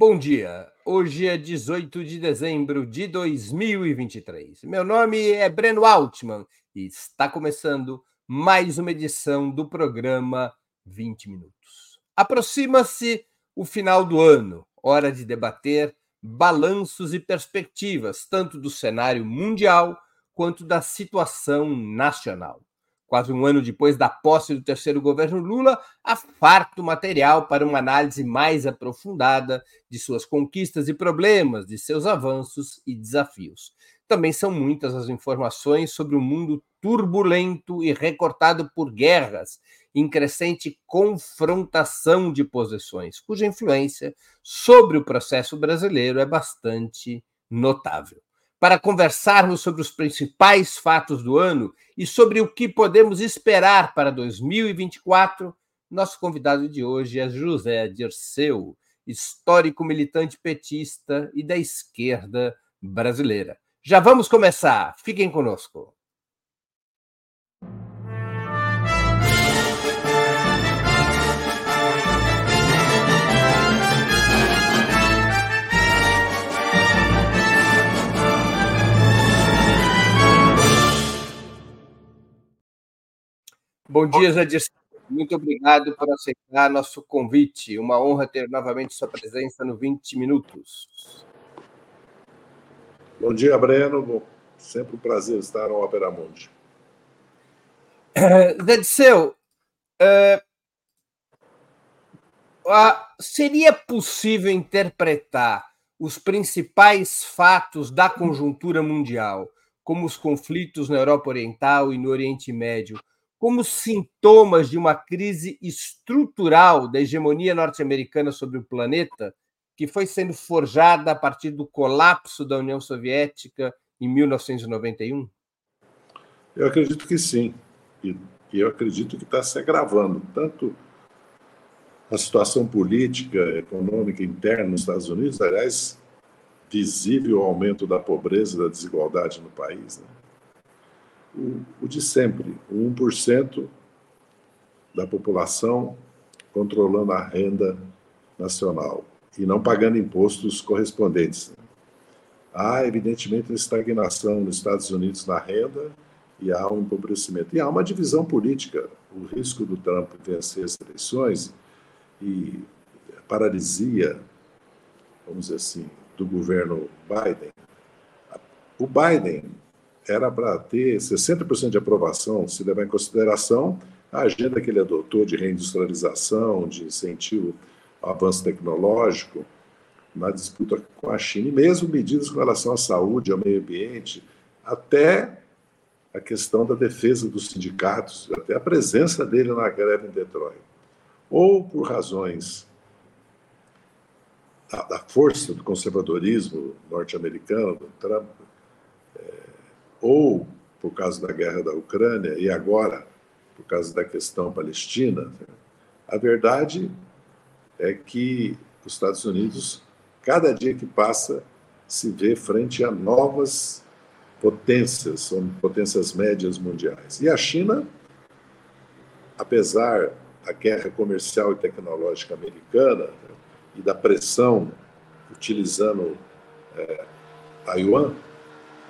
Bom dia. Hoje é 18 de dezembro de 2023. Meu nome é Breno Altman e está começando mais uma edição do programa 20 Minutos. Aproxima-se o final do ano, hora de debater balanços e perspectivas, tanto do cenário mundial quanto da situação nacional quase um ano depois da posse do terceiro governo Lula, há farto material para uma análise mais aprofundada de suas conquistas e problemas, de seus avanços e desafios. Também são muitas as informações sobre um mundo turbulento e recortado por guerras, em crescente confrontação de posições, cuja influência sobre o processo brasileiro é bastante notável para conversarmos sobre os principais fatos do ano e sobre o que podemos esperar para 2024, nosso convidado de hoje é José Dirceu, histórico militante petista e da esquerda brasileira. Já vamos começar, fiquem conosco. Bom dia, Jadir. Muito obrigado por aceitar nosso convite. Uma honra ter novamente sua presença no 20 Minutos. Bom dia, Breno. Sempre um prazer estar no Opera Mundi. Uh, uh, seria possível interpretar os principais fatos da conjuntura mundial, como os conflitos na Europa Oriental e no Oriente Médio, como sintomas de uma crise estrutural da hegemonia norte-americana sobre o planeta, que foi sendo forjada a partir do colapso da União Soviética em 1991? Eu acredito que sim. E eu acredito que está se agravando. Tanto a situação política, econômica interna nos Estados Unidos, aliás, visível o aumento da pobreza e da desigualdade no país. Né? O, o de sempre, o 1% da população controlando a renda nacional e não pagando impostos correspondentes. Há, evidentemente, estagnação nos Estados Unidos na renda e há um empobrecimento. E há uma divisão política. O risco do Trump vencer as eleições e paralisia, vamos dizer assim, do governo Biden. O Biden era para ter 60% de aprovação, se levar em consideração a agenda que ele adotou de reindustrialização, de incentivo ao avanço tecnológico, na disputa com a China, e mesmo medidas com relação à saúde, ao meio ambiente, até a questão da defesa dos sindicatos, até a presença dele na greve em Detroit. Ou por razões da, força do conservadorismo norte-americano, do Trump, ou por causa da guerra da Ucrânia e agora por causa da questão palestina, a verdade é que os Estados Unidos, cada dia que passa, se vê frente a novas potências, são potências médias mundiais. E a China, apesar da guerra comercial e tecnológica americana e da pressão utilizando é, Taiwan,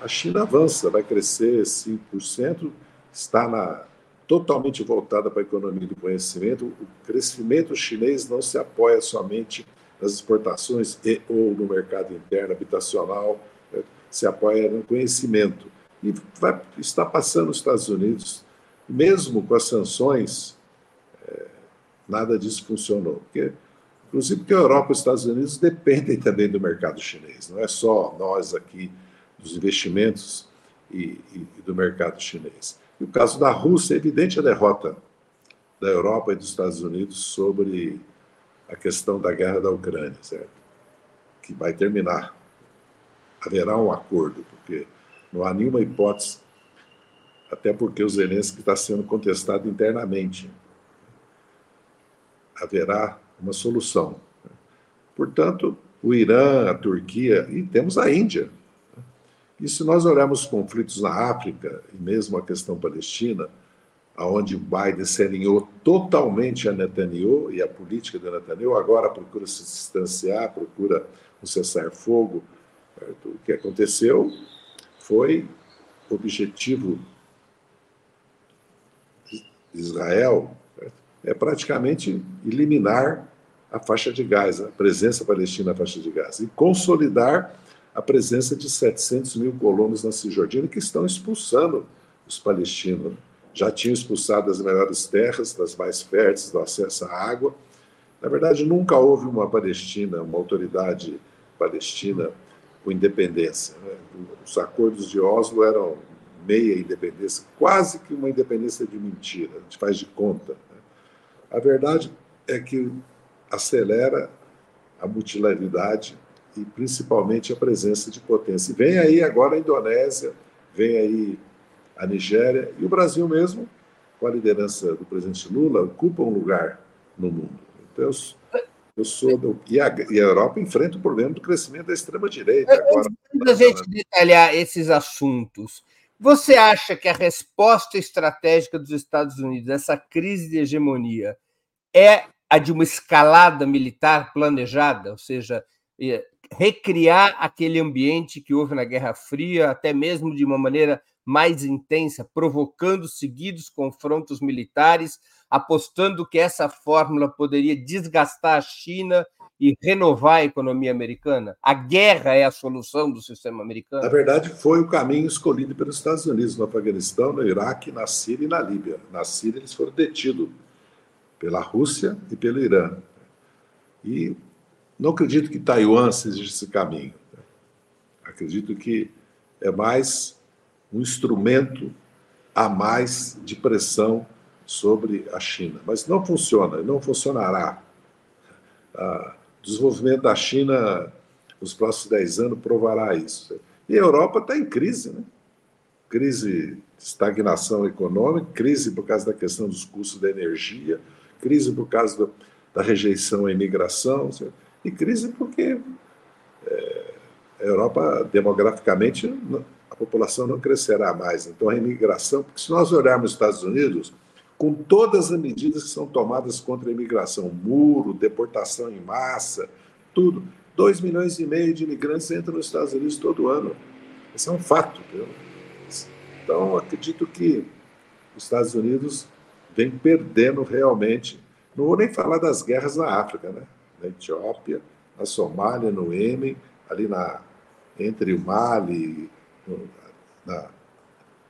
a China avança, vai crescer 5%, está na, totalmente voltada para a economia do conhecimento. O crescimento chinês não se apoia somente nas exportações e ou no mercado interno habitacional, né? se apoia no conhecimento. E vai, está passando nos Estados Unidos, mesmo com as sanções, é, nada disso funcionou. Porque, inclusive porque a Europa e os Estados Unidos dependem também do mercado chinês, não é só nós aqui dos investimentos e, e, e do mercado chinês. E o caso da Rússia, é evidente a derrota da Europa e dos Estados Unidos sobre a questão da guerra da Ucrânia, certo? Que vai terminar. Haverá um acordo, porque não há nenhuma hipótese, até porque o Zelensky está sendo contestado internamente. Haverá uma solução. Portanto, o Irã, a Turquia e temos a Índia, e se nós olharmos os conflitos na África, e mesmo a questão palestina, aonde Biden se alinhou totalmente a Netanyahu e a política de Netanyahu, agora procura se distanciar, procura um cessar-fogo. O que aconteceu foi objetivo Israel é praticamente eliminar a faixa de Gaza, a presença palestina na faixa de Gaza, e consolidar a presença de 700 mil colonos na Cisjordânia que estão expulsando os palestinos. Já tinham expulsado as melhores terras, das mais férteis, do acesso à água. Na verdade, nunca houve uma Palestina, uma autoridade palestina com independência. Né? Os acordos de Oslo eram meia independência, quase que uma independência de mentira, a gente faz de conta. Né? A verdade é que acelera a mutilaridade e principalmente a presença de potência. E vem aí agora a Indonésia, vem aí a Nigéria e o Brasil mesmo, com a liderança do presidente Lula, ocupa um lugar no mundo. Então, eu, eu sou do, e, a, e a Europa enfrenta o problema do crescimento da extrema-direita. Agora, Antes da gente detalhar esses assuntos, você acha que a resposta estratégica dos Estados Unidos a essa crise de hegemonia é a de uma escalada militar planejada, ou seja, é, recriar aquele ambiente que houve na Guerra Fria, até mesmo de uma maneira mais intensa, provocando seguidos confrontos militares, apostando que essa fórmula poderia desgastar a China e renovar a economia americana? A guerra é a solução do sistema americano? Na verdade, foi o caminho escolhido pelos Estados Unidos no Afeganistão, no Iraque, na Síria e na Líbia. Na Síria, eles foram detidos pela Rússia e pelo Irã. E não acredito que Taiwan seja esse caminho. Acredito que é mais um instrumento a mais de pressão sobre a China. Mas não funciona, não funcionará. O desenvolvimento da China nos próximos 10 anos provará isso. E a Europa está em crise, né? Crise de estagnação econômica, crise por causa da questão dos custos da energia, crise por causa da rejeição à imigração, e crise porque é, a Europa, demograficamente, a população não crescerá mais. Então, a imigração, porque se nós olharmos os Estados Unidos, com todas as medidas que são tomadas contra a imigração, muro, deportação em massa, tudo, 2 milhões e meio de imigrantes entram nos Estados Unidos todo ano. Isso é um fato. Viu? Então, acredito que os Estados Unidos vem perdendo realmente. Não vou nem falar das guerras na África, né? Na Etiópia, na Somália, no Iêmen, ali na, entre o Mali, no, na,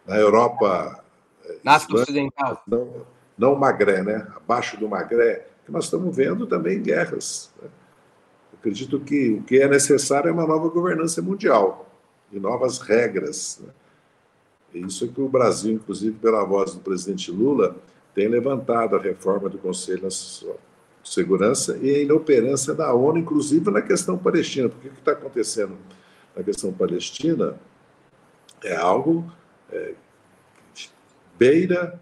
na Europa. Eh, na África Ocidental. Não, não Magré, né? abaixo do Magré, que nós estamos vendo também guerras. Né? Acredito que o que é necessário é uma nova governança mundial e novas regras. Né? Isso é que o Brasil, inclusive pela voz do presidente Lula, tem levantado a reforma do Conselho Segurança e a inoperância da ONU, inclusive na questão palestina. Porque o que está acontecendo na questão palestina é algo é, beira,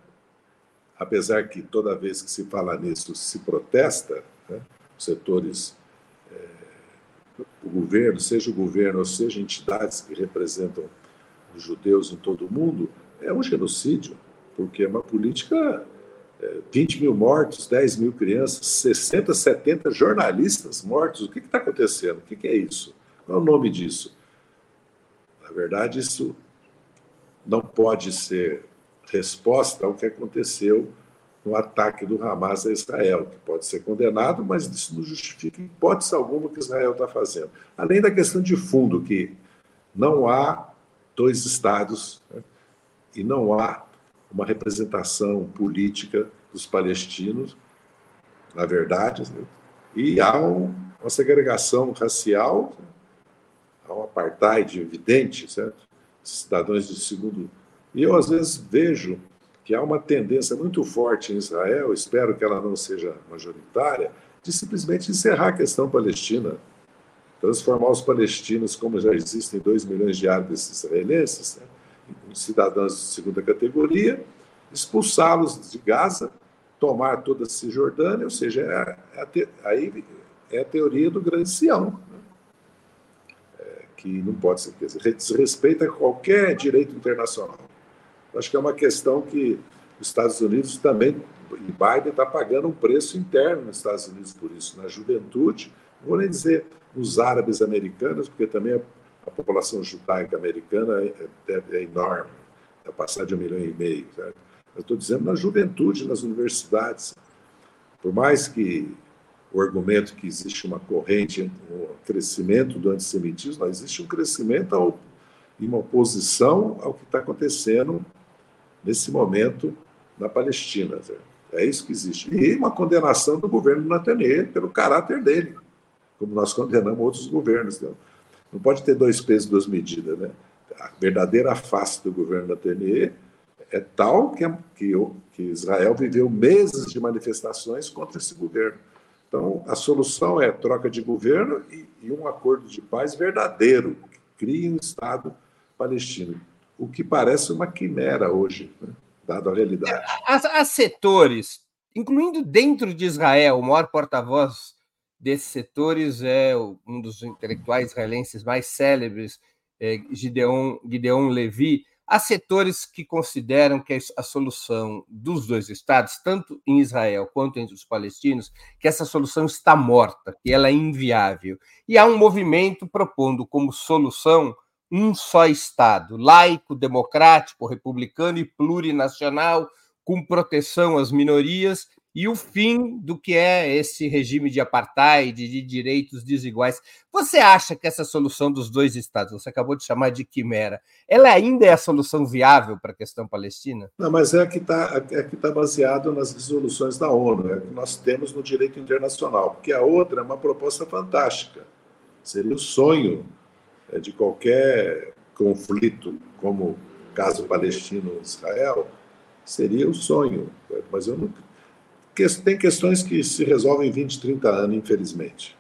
apesar que toda vez que se fala nisso se protesta, né, os setores, é, o governo, seja o governo ou seja entidades que representam os judeus em todo o mundo, é um genocídio, porque é uma política 20 mil mortos, 10 mil crianças, 60, 70 jornalistas mortos. O que está acontecendo? O que, que é isso? Qual é o nome disso? Na verdade, isso não pode ser resposta ao que aconteceu no ataque do Hamas a Israel, que pode ser condenado, mas isso não justifica hipótese alguma o que Israel está fazendo. Além da questão de fundo, que não há dois estados né, e não há uma representação política dos palestinos, na verdade, né? e há um, uma segregação racial, há um apartheid evidente, certo? Cidadãos de segundo. E eu, às vezes, vejo que há uma tendência muito forte em Israel, espero que ela não seja majoritária, de simplesmente encerrar a questão palestina, transformar os palestinos, como já existem 2 milhões de árabes israelenses, né? Cidadãos de segunda categoria, expulsá-los de Gaza, tomar toda a Cisjordânia, ou seja, é, é te, aí é a teoria do grande Sião, né? é, que não pode ser, quer dizer, desrespeita qualquer direito internacional. Acho que é uma questão que os Estados Unidos também, e Biden está pagando um preço interno nos Estados Unidos por isso, na juventude, não vou nem dizer nos árabes americanos, porque também a, a população judaica americana é, é, é enorme, vai passar de um milhão e meio. Certo? Eu estou dizendo na juventude, nas universidades. Por mais que o argumento que existe uma corrente, um crescimento do antissemitismo, existe um crescimento ao, e uma oposição ao que está acontecendo nesse momento na Palestina. É isso que existe. E uma condenação do governo Netanyahu pelo caráter dele, como nós condenamos outros governos. Né? Não pode ter dois pesos, duas medidas. Né? A verdadeira face do governo Netanyahu é tal que, que, que Israel viveu meses de manifestações contra esse governo. Então, a solução é troca de governo e, e um acordo de paz verdadeiro, que crie um Estado palestino, o que parece uma quimera hoje, né? dado a realidade. Há, setores, incluindo dentro de Israel, o maior porta-voz desses setores é um dos intelectuais israelenses mais célebres, é Gideon, Gideon Levi, Há setores que consideram que a solução dos dois estados, tanto em Israel quanto entre os palestinos, que essa solução está morta, que ela é inviável. E há um movimento propondo como solução um só Estado, laico, democrático, republicano e plurinacional, com proteção às minorias e o fim do que é esse regime de apartheid, de direitos desiguais. Você acha que essa solução dos dois estados, você acabou de chamar de quimera, ela ainda é a solução viável para a questão palestina? Não, mas é que está é que tá baseado nas resoluções da ONU, é que nós temos no direito internacional, porque a outra é uma proposta fantástica. Seria o sonho é, de qualquer conflito, como o caso palestino-israel, seria o sonho. Mas eu não tem questões que se resolvem em 20, 30 anos, infelizmente.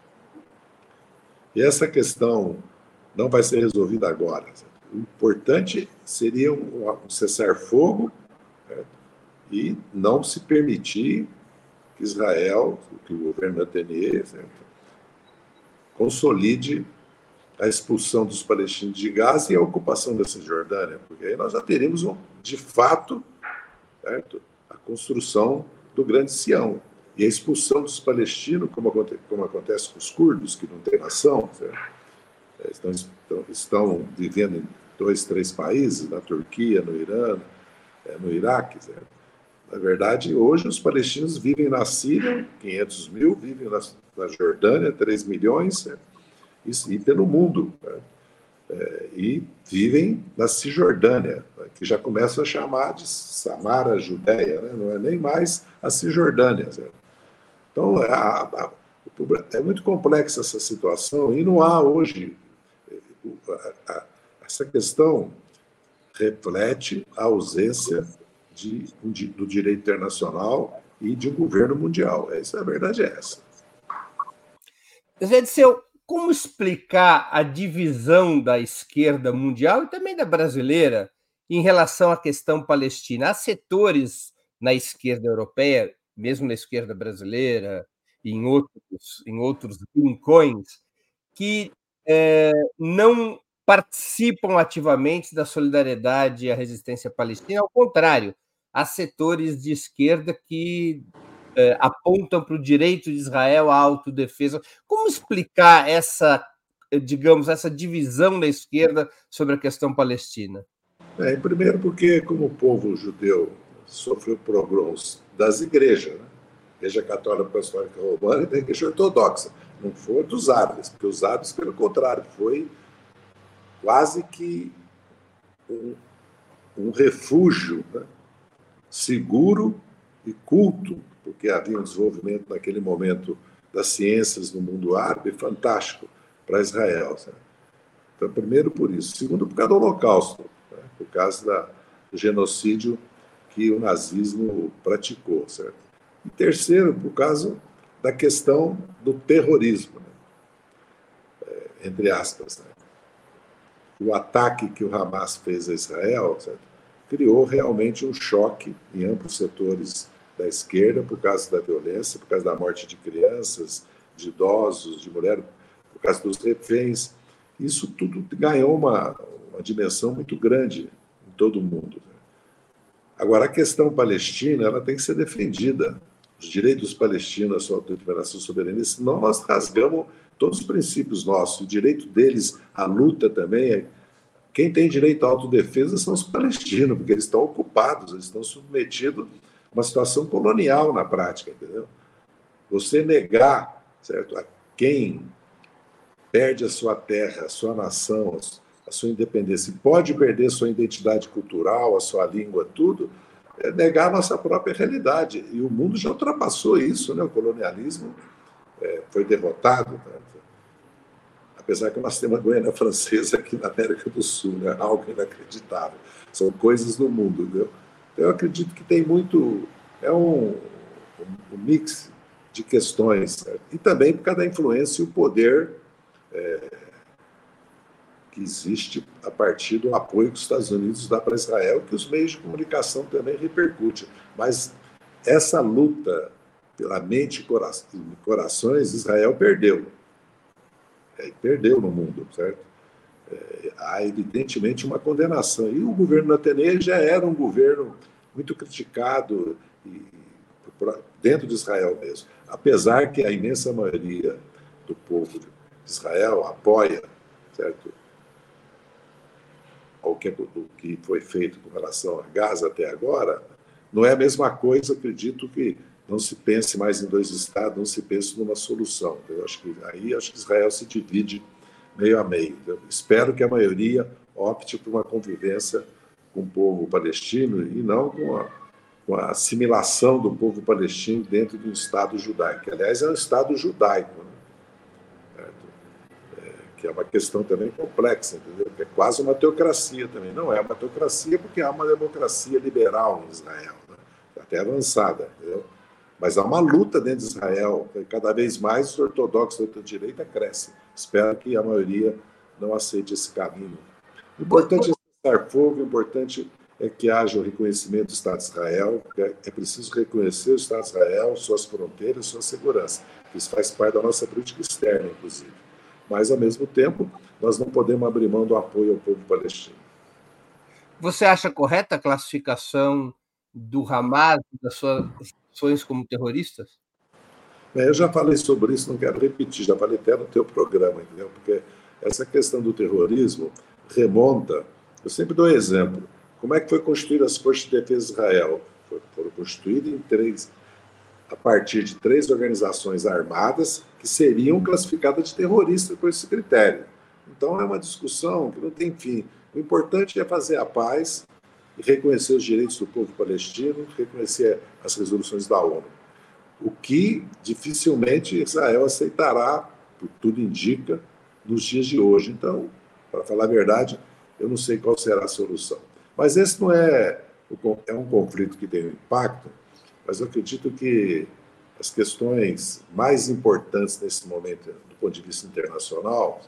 E essa questão não vai ser resolvida agora. O importante seria um, cessar-fogo e não se permitir que Israel, que o governo Netanyahu, consolide a expulsão dos palestinos de Gaza e a ocupação da Cisjordânia, porque aí nós já teríamos, de fato, certo, a construção do Grande Sião. E a expulsão dos palestinos, como, acontece, como acontece com os curdos, que não têm nação, é, estão, estão, estão, vivendo em dois, três países, na Turquia, no Irã, é, no Iraque. Certo? Na verdade, hoje os palestinos vivem na Síria, 500 mil, vivem na, na Jordânia, 3 milhões, certo? E, e pelo mundo. Certo? É, e vivem na Cisjordânia, que já começa a chamar de Samara Judéia, né? não é nem mais a Cisjordânia. Certo? Então, é, é muito complexa essa situação e não há hoje. A, essa questão reflete a ausência de, de, do direito internacional e de um governo mundial. Essa, a verdade é essa. Zé Disseu, como explicar a divisão da esquerda mundial e também da brasileira em relação à questão palestina? Há setores na esquerda europeia, mesmo na esquerda brasileira e em outros, em outros rincões, que é, não participam ativamente da solidariedade a resistência palestina. Ao contrário, há setores de esquerda que é, apontam para o direito de Israel à autodefesa. Como explicar essa, digamos, essa divisão da esquerda sobre a questão palestina? É, primeiro porque, como o povo judeu sofreu pogroms das igrejas, né? Igreja Católica Apostólica Romana e da Igreja Ortodoxa, não foi dos árabes, porque os árabes, pelo contrário, foi quase que um, um refúgio né? seguro e culto porque havia um desenvolvimento naquele momento das ciências no mundo árabe fantástico para Israel. Certo? Então, primeiro por isso. Segundo, por causa do Holocausto, né? por causa da, do genocídio que o nazismo praticou. Certo? E terceiro, por causa da questão do terrorismo, né? é, entre aspas. Né? O ataque que o Hamas fez a Israel certo? criou realmente um choque em amplos setores da esquerda por causa da violência, por causa da morte de crianças, de idosos, de mulheres, por causa dos reféns. Isso tudo ganhou uma, uma dimensão muito grande em todo o mundo. Né? Agora, a questão palestina ela tem que ser defendida. Os direitos palestinos, a sua autodeterminação soberana, senão nós rasgamos todos os princípios nossos. O direito deles, a luta também. É... Quem tem direito à autodefesa são os palestinos, porque eles estão ocupados, eles estão submetidos uma situação colonial na prática, entendeu? Você negar, certo, a quem perde a sua terra, a sua nação, a sua independência, pode perder sua identidade cultural, a sua língua, tudo, é negar a nossa própria realidade. E o mundo já ultrapassou isso, né? O colonialismo é, foi derrotado. Né? Apesar que nós temos a Guiana Francesa aqui na América do Sul, né? algo inacreditável. São coisas do mundo. Entendeu? Eu acredito que tem muito. É um, um mix de questões. Certo? E também por causa da influência e o poder. É, que existe a partir do apoio que os Estados Unidos dá para Israel, que os meios de comunicação também repercutem. Mas essa luta pela mente e corações, Israel perdeu. É, perdeu no mundo, certo? Há evidentemente uma condenação. E o governo Netanyahu já era um governo muito criticado e, dentro de Israel mesmo. Apesar que a imensa maioria do povo de Israel apoia, certo? que, do que foi feito com relação a Gaza até agora, não é a mesma coisa, acredito que não se pense mais em dois estados, não se pense numa solução. Eu acho que aí acho que Israel se divide meio a meio. Eu espero que a maioria opte por uma convivência com o povo palestino e não com a, com a assimilação do povo palestino dentro de um estado judaico. Aliás, é um estado judaico. Né? que é uma questão também complexa, entendeu? Que é quase uma teocracia também. Não é uma teocracia porque há uma democracia liberal em Israel, né? até avançada, entendeu? Mas há uma luta dentro de Israel, cada vez mais os ortodoxos da direita crescem. Espero que a maioria não aceite esse caminho. O importante é cessar fogo, o importante é que haja o reconhecimento do Estado de Israel, é preciso reconhecer o Estado de Israel, suas fronteiras, sua segurança. Isso faz parte da nossa política externa, inclusive mas, ao mesmo tempo, nós não podemos abrir mão do apoio ao povo palestino. Você acha correta a classificação do Hamas, das suas ações como terroristas? Eu já falei sobre isso, não quero repetir, já falei até no teu programa, entendeu? Porque essa questão do terrorismo remonta. Eu sempre dou exemplo. Como é que foi construída as Forças de Defesa de Israel? Foram construídas em três, a partir de três organizações armadas que seriam classificadas de terroristas por esse critério. Então é uma discussão que não tem fim. O importante é fazer a paz e reconhecer os direitos do povo palestino, reconhecer as resoluções da ONU. O que dificilmente Israel aceitará, por tudo indica, nos dias de hoje. Então, para falar a verdade, eu não sei qual será a solução. Mas esse não é, é um conflito que tem um impacto mas eu acredito que as questões mais importantes nesse momento, do ponto de vista internacional,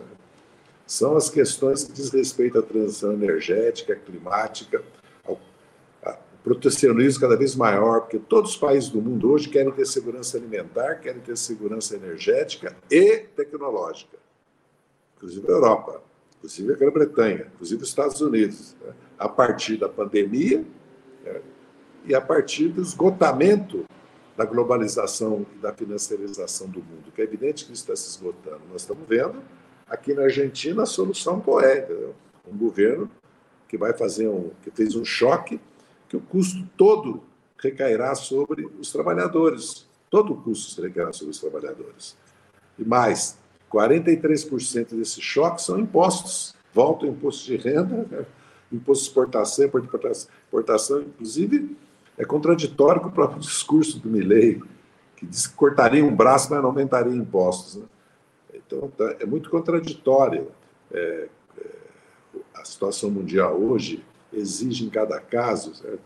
são as questões que diz respeito à transição energética, climática, protecionismo cada vez maior, porque todos os países do mundo hoje querem ter segurança alimentar, querem ter segurança energética e tecnológica, inclusive a Europa, inclusive a Grã-Bretanha, inclusive os Estados Unidos. Né? A partir da pandemia, né? e a partir do esgotamento da globalização e da financiarização do mundo, que é evidente que isso está se esgotando. Nós estamos vendo aqui na Argentina a solução entendeu? um governo que vai fazer um, que fez um choque, que o custo todo recairá sobre os trabalhadores, todo o custo recairá sobre os trabalhadores. E mais, 43% desse choque são impostos, volta o imposto de renda, né? imposto de exportação, importação, inclusive é contraditório com o próprio discurso do Milley, que diz que cortaria um braço, mas não aumentaria impostos. Né? Então, tá, é muito contraditório. É, é, a situação mundial hoje exige, em cada caso, certo?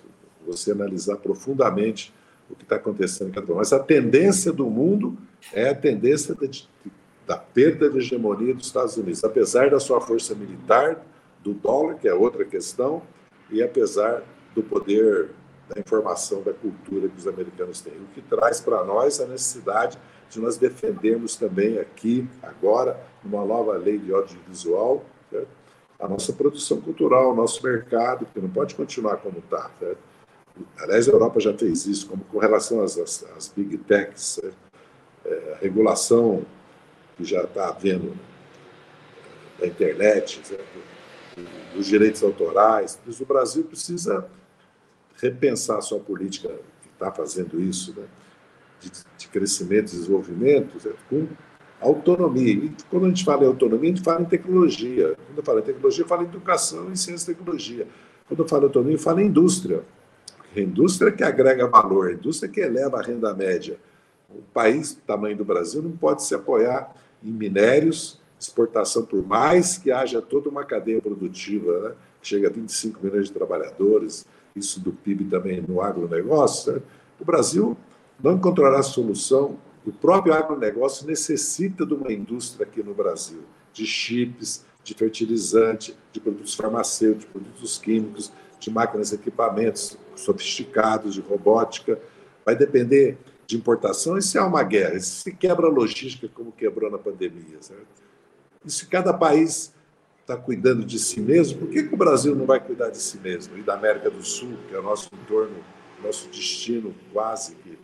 você analisar profundamente o que está acontecendo em cada país. Mas a tendência do mundo é a tendência de, da perda de hegemonia dos Estados Unidos, apesar da sua força militar, do dólar, que é outra questão, e apesar do poder da informação, da cultura que os americanos têm. O que traz para nós a necessidade de nós defendermos também aqui, agora, uma nova lei de audiovisual, certo? A nossa produção cultural, o nosso mercado, que não pode continuar como está. aliás, a Europa já fez isso, como com relação às, às, às big techs, é, a regulação que já está havendo da internet, dos direitos autorais. Mas o Brasil precisa repensar sua política, que está fazendo isso, né? de, de, crescimento e desenvolvimento, com autonomia. E quando a gente fala em autonomia, a gente fala em tecnologia. Quando eu falo em tecnologia, eu falo em educação e ciência e tecnologia. Quando eu falo em autonomia, eu falo em indústria. A indústria que agrega valor, a indústria que eleva a renda média. O país do tamanho do Brasil não pode se apoiar em minérios, exportação, por mais que haja toda uma cadeia produtiva, né? chega a 25 milhões de trabalhadores, isso do PIB também no agronegócio, né? o Brasil não encontrará solução. O próprio agronegócio necessita de uma indústria aqui no Brasil, de chips, de fertilizante, de produtos farmacêuticos, de produtos químicos, de máquinas e equipamentos sofisticados, de robótica. Vai depender de importação e se há uma guerra, se quebra a logística como quebrou na pandemia. Certo? E se cada país está cuidando de si mesmo, por que, que o Brasil não vai cuidar de si mesmo? E da América do Sul, que é o nosso entorno, nosso destino quase que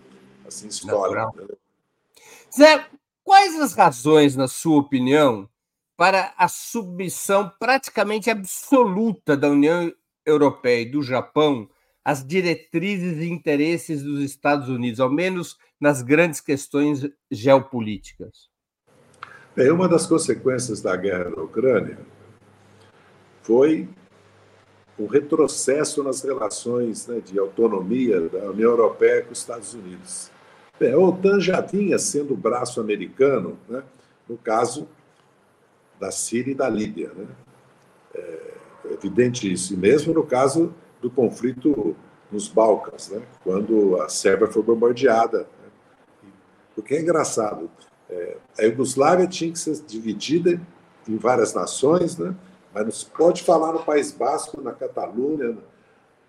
assim histórico. Né? Zé, quais as razões, na sua opinião, para a submissão praticamente absoluta da União Europeia e do Japão às diretrizes e interesses dos Estados Unidos, ao menos nas grandes questões geopolíticas? Bem, uma das consequências da guerra na Ucrânia foi um retrocesso nas relações né, de autonomia da União Europeia com os Estados Unidos. Bem, a OTAN já vinha sendo o braço americano, né, no caso da Síria e da Líbia. Né? É evidente isso, e mesmo no caso do conflito nos Balcãs, né, quando a Sérvia foi bombardeada. Né? O que é engraçado, é, a Iugoslávia tinha que ser dividida em várias nações, né? mas não se pode falar no País Basco, na Catalunha,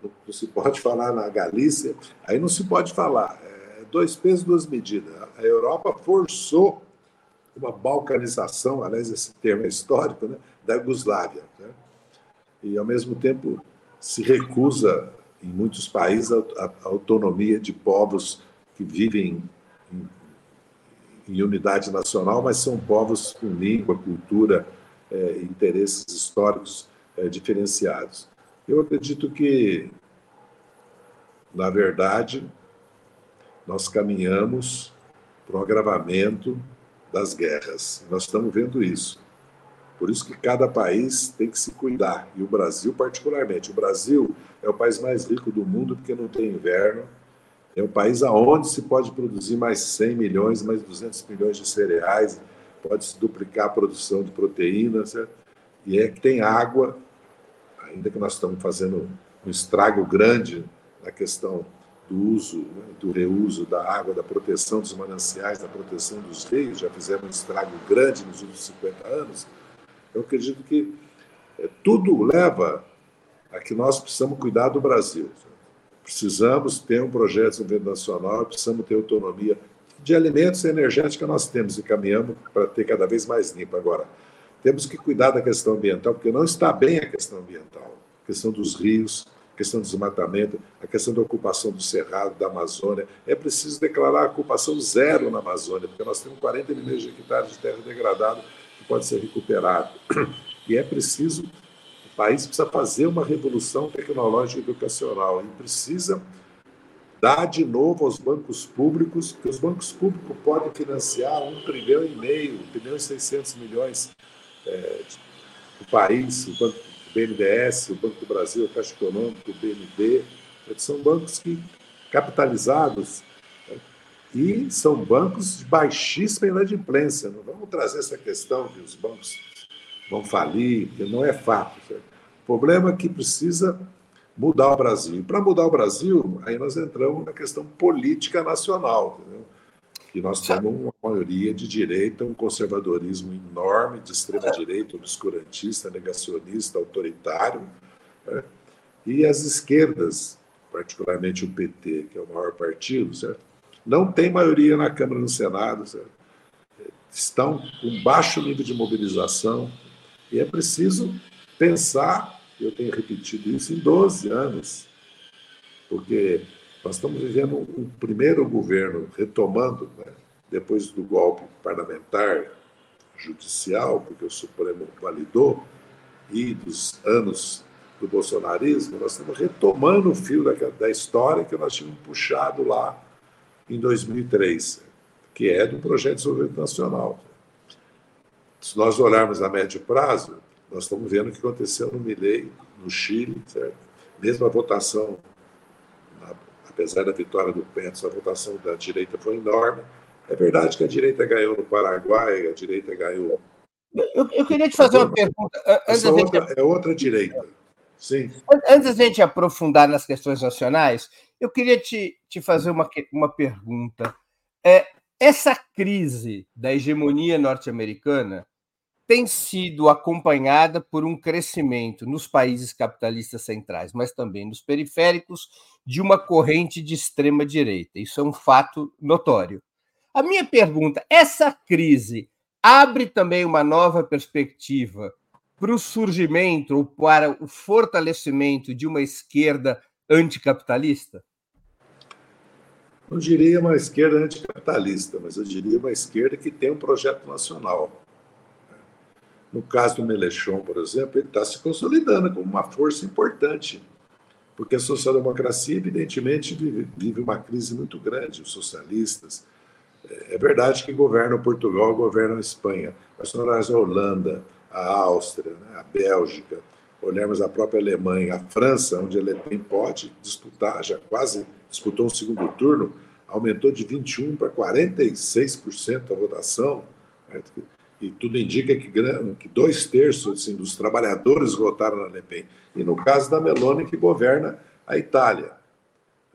não se pode falar na Galícia, aí não se pode falar. É dois pesos, duas medidas. A Europa forçou uma balcanização, aliás, esse termo é histórico, né? da Iugoslávia. Né? E, ao mesmo tempo, se recusa, em muitos países, a, a autonomia de povos que vivem em em unidade nacional, mas são povos com língua, cultura, é, interesses históricos é, diferenciados. Eu acredito que, na verdade, nós caminhamos para um agravamento das guerras. Nós estamos vendo isso. Por isso que cada país tem que se cuidar, e o Brasil particularmente. O Brasil é o país mais rico do mundo porque não tem inverno, é um país aonde se pode produzir mais 100 milhões, mais 200 milhões de cereais, pode se duplicar a produção de proteínas, certo? e é que tem água, ainda que nós estamos fazendo um estrago grande na questão do uso, né, do reuso da água, da proteção dos mananciais, da proteção dos rios, já fizemos um estrago grande nos últimos 50 anos, eu acredito que é, tudo leva a que nós precisamos cuidar do Brasil. Precisamos ter um projeto de desenvolvimento nacional, precisamos ter autonomia de alimentos e energética nós temos e caminhamos para ter cada vez mais limpo. Agora, temos que cuidar da questão ambiental, porque não está bem a questão ambiental. A questão dos rios, a questão do desmatamento, a questão da ocupação do Cerrado, da Amazônia. É preciso declarar a ocupação zero na Amazônia, porque nós temos 40 milhões de hectares de terra degradada que pode ser recuperado. E é preciso o país precisa fazer uma revolução tecnológica e educacional e precisa dar de novo aos bancos públicos, porque os bancos públicos podem financiar um trilhão e meio, um trilhão e seiscentos milhões é, do país, o Banco BNDES, o Banco do Brasil, a Caixa Econômica, o BND, são bancos que capitalizados né, e são bancos de baixíssima inadimplência. Não vamos trazer essa questão de os bancos vão falir, porque não é fato. O problema é que precisa mudar o Brasil. Para mudar o Brasil, aí nós entramos na questão política nacional, entendeu? Que nós temos uma maioria de direita, um conservadorismo enorme, de extrema-direita, obscurantista, negacionista, autoritário, né? e as esquerdas, particularmente o PT, que é o maior partido, certo? não tem maioria na Câmara e no Senado, certo? estão com baixo nível de mobilização, e é preciso pensar, eu tenho repetido isso em 12 anos, porque nós estamos vivendo um primeiro governo retomando, né, depois do golpe parlamentar, judicial, porque o Supremo validou, e dos anos do bolsonarismo, nós estamos retomando o fio da, da história que nós tínhamos puxado lá em 2003, que é do projeto de desenvolvimento nacional. Se nós olharmos a médio prazo, nós estamos vendo o que aconteceu no Milei, no Chile, certo? mesmo a votação, apesar da vitória do Petros, a votação da direita foi enorme. É verdade que a direita ganhou no Paraguai, a direita ganhou. Eu, eu queria te fazer uma pergunta. Antes Essa outra, gente... É outra direita. Sim. Antes da gente aprofundar nas questões nacionais, eu queria te, te fazer uma, uma pergunta. É, essa crise da hegemonia norte-americana tem sido acompanhada por um crescimento nos países capitalistas centrais, mas também nos periféricos, de uma corrente de extrema direita. Isso é um fato notório. A minha pergunta: essa crise abre também uma nova perspectiva para o surgimento ou para o fortalecimento de uma esquerda anticapitalista? Não diria uma esquerda anticapitalista, mas eu diria uma esquerda que tem um projeto nacional. No caso do Melechon, por exemplo, ele está se consolidando como uma força importante, porque a social-democracia, evidentemente, vive, vive, uma crise muito grande. Os socialistas. É, é verdade que governam Portugal, governam a Espanha, mas se a Holanda, a Áustria, né, a Bélgica, olharmos a própria Alemanha, a França, onde a Le Pen pode disputar, já quase disputou um segundo turno, aumentou de 21% para 46% a votação. Né? E tudo indica que, que dois terços assim, dos trabalhadores votaram na Le Pen. E no caso da Meloni, que governa a Itália.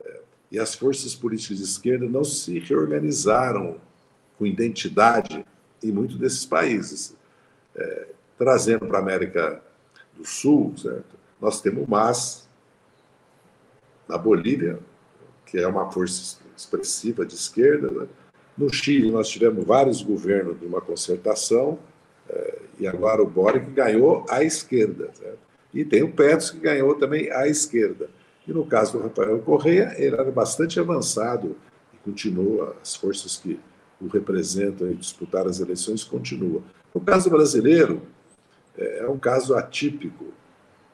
É, e as forças políticas de esquerda não se reorganizaram com identidade em muitos desses países. É, trazendo para a América do Sul, certo? nós temos o MAS, na Bolívia, que é uma força expressiva de esquerda, né? No Chile, nós tivemos vários governos de uma concertação, eh, e agora o Boric ganhou à esquerda. E tem o Petros, que ganhou também à esquerda. E no caso do Rafael Correia, ele era bastante avançado e continua, as forças que o representam e disputaram as eleições continuam. No caso brasileiro, eh, é um caso atípico,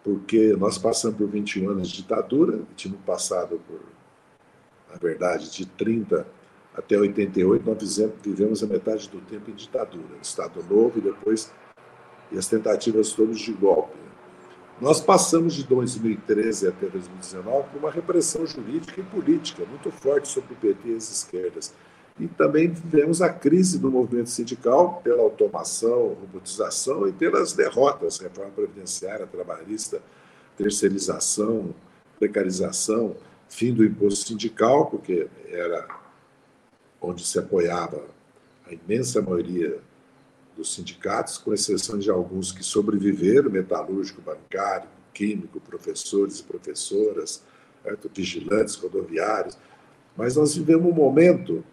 porque nós passamos por 21 anos de ditadura, tínhamos passado por, na verdade, de 30 até 88, nós vivemos a metade do tempo em ditadura, Estado Novo e depois e as tentativas todas de golpe. Nós passamos de 2013 até 2019 por uma repressão jurídica e política muito forte sobre o PT e as esquerdas. E também vivemos a crise do movimento sindical pela automação, robotização e pelas derrotas, reforma previdenciária, trabalhista, terceirização, precarização, fim do imposto sindical, porque era onde se apoiava a imensa maioria dos sindicatos, com exceção de alguns que sobreviveram, metalúrgico, bancário, químico, professores e professoras, certo? vigilantes rodoviários. Mas nós vivemos um momento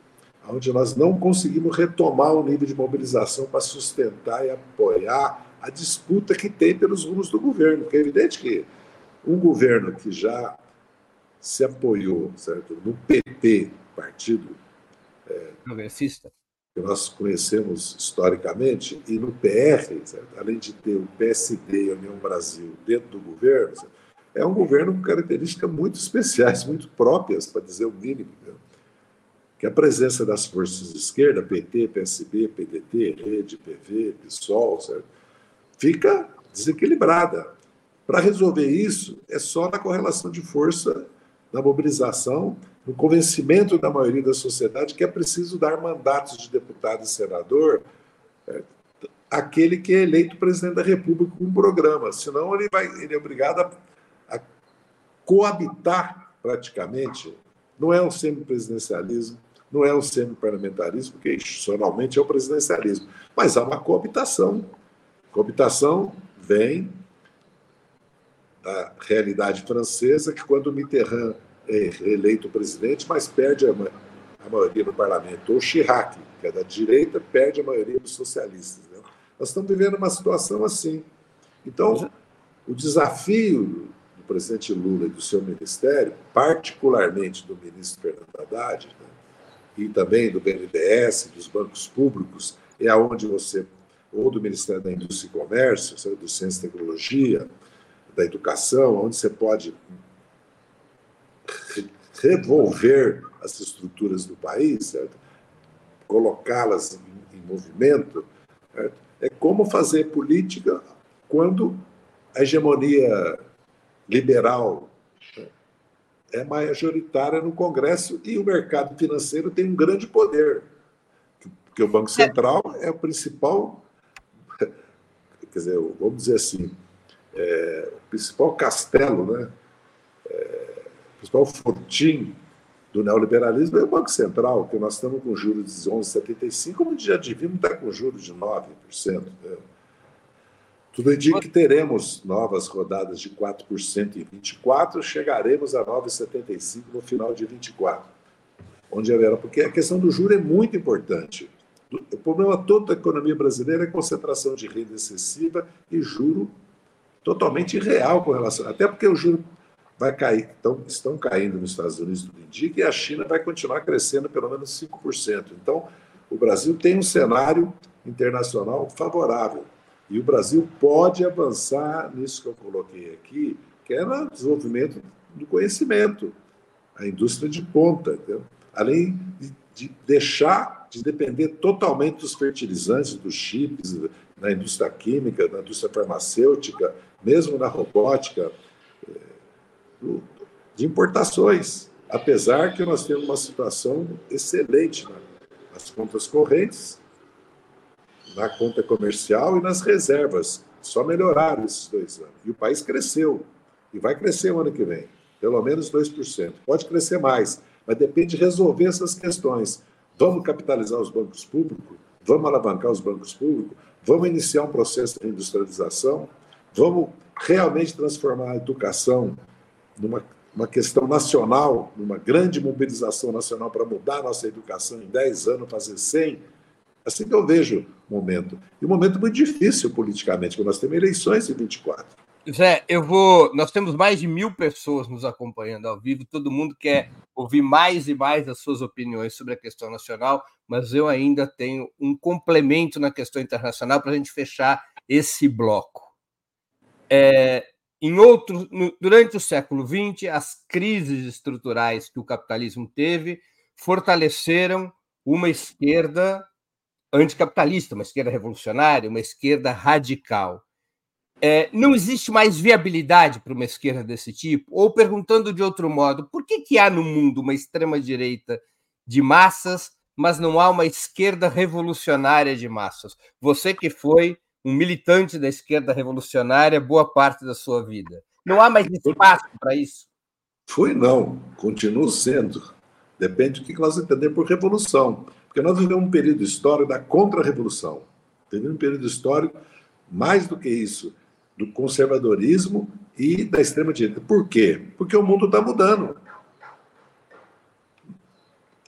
onde nós não conseguimos retomar o nível de mobilização para sustentar e apoiar a disputa que tem pelos rumos do governo. Porque é evidente que um governo que já se apoiou certo? no PP, partido progressista. Que nós conhecemos historicamente, e no PR, certo? além de ter o PSD e a União Brasil dentro do governo, certo? é um governo com características muito especiais, muito próprias, para dizer o mínimo. Né? Que a presença das forças de esquerda, PT, PSB, PDT, Rede, PV, PSOL, fica desequilibrada. Para resolver isso, é só na correlação de força, na mobilização no convencimento da maioria da sociedade que é preciso dar mandatos de deputado e senador é, aquele que é eleito presidente da República com um programa, senão ele, vai, ele é obrigado a, a coabitar praticamente. Não é um semipresidencialismo, não é um semiparlamentarismo, porque institucionalmente é o presidencialismo, mas há uma coabitação. Coabitação vem da realidade francesa, que quando Mitterrand é eleito presidente, mas perde a, a maioria no parlamento. Ou Chirac, que é da direita, perde a maioria dos socialistas. Né? Nós estamos vivendo uma situação assim. Então, o desafio do presidente Lula e do seu ministério, particularmente do ministro Fernando Haddad, né, e também do BNDES, dos bancos públicos, é aonde você, ou do Ministério da Indústria e Comércio, do Ciência e Tecnologia, da Educação, onde você pode revolver as estruturas do país, colocá-las em, em, movimento, certo? é como fazer política quando a hegemonia liberal é majoritária no Congresso e o mercado financeiro tem um grande poder, porque o Banco Central é o principal, quer dizer, vamos dizer assim, é, o principal castelo, né? É, o principal fortim do neoliberalismo é o Banco Central, que nós estamos com juros de 11,75, como já devíamos estar com juros de 9%. Né? Tudo indica que teremos novas rodadas de 4% em 24, chegaremos a 9,75 no final de 24. Onde haverá, porque a questão do juro é muito importante. O problema todo da economia brasileira é concentração de renda excessiva e juro totalmente irreal com relação. Até porque o juro vai cair, então, estão caindo nos Estados Unidos, tudo indica, e a China vai continuar crescendo pelo menos 5%. Então, o Brasil tem um cenário internacional favorável. E o Brasil pode avançar nisso que eu coloquei aqui, que é no desenvolvimento do conhecimento, a indústria de ponta, entendeu? além de deixar de depender totalmente dos fertilizantes, dos chips, na indústria química, na indústria farmacêutica, mesmo na robótica, de importações, apesar que nós temos uma situação excelente nas contas correntes, na conta comercial e nas reservas. Só melhoraram esses dois anos. E o país cresceu. E vai crescer o ano que vem. Pelo menos 2%. Pode crescer mais, mas depende de resolver essas questões. Vamos capitalizar os bancos públicos? Vamos alavancar os bancos públicos? Vamos iniciar um processo de industrialização? Vamos realmente transformar a educação numa uma questão nacional, numa grande mobilização nacional para mudar a nossa educação em 10 anos, fazer 100. Assim que eu vejo o momento. E um momento muito difícil politicamente, porque nós temos eleições em 24. Zé, eu vou. Nós temos mais de mil pessoas nos acompanhando ao vivo, todo mundo quer ouvir mais e mais as suas opiniões sobre a questão nacional, mas eu ainda tenho um complemento na questão internacional para a gente fechar esse bloco. É, em outro, no, durante o século XX, as crises estruturais que o capitalismo teve fortaleceram uma esquerda anticapitalista, uma esquerda revolucionária, uma esquerda radical. É, não existe mais viabilidade para uma esquerda desse tipo? Ou perguntando de outro modo, por que, que há no mundo uma extrema-direita de massas, mas não há uma esquerda revolucionária de massas? Você que foi um militante da esquerda revolucionária boa parte da sua vida. Não há mais espaço para isso? Fui, não. Continuo sendo. Depende do que nós entendemos por revolução. Porque nós vivemos um período histórico da contra-revolução. Vivemos um período histórico, mais do que isso, do conservadorismo e da extrema-direita. Por quê? Porque o mundo está mudando.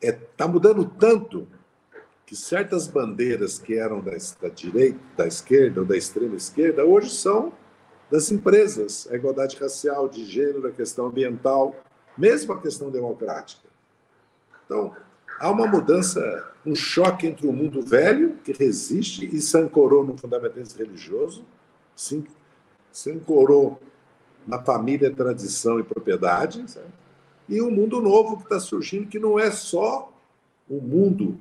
Está é, tá mudando tanto que certas bandeiras que eram da, da direita, da esquerda ou da extrema esquerda, hoje são das empresas. A igualdade racial, de gênero, a questão ambiental, mesmo a questão democrática. Então, há uma mudança, um choque entre o mundo velho, que resiste e se ancorou no fundamentalismo religioso, se, se ancorou na família, tradição e propriedade, certo? e o um mundo novo que está surgindo, que não é só o mundo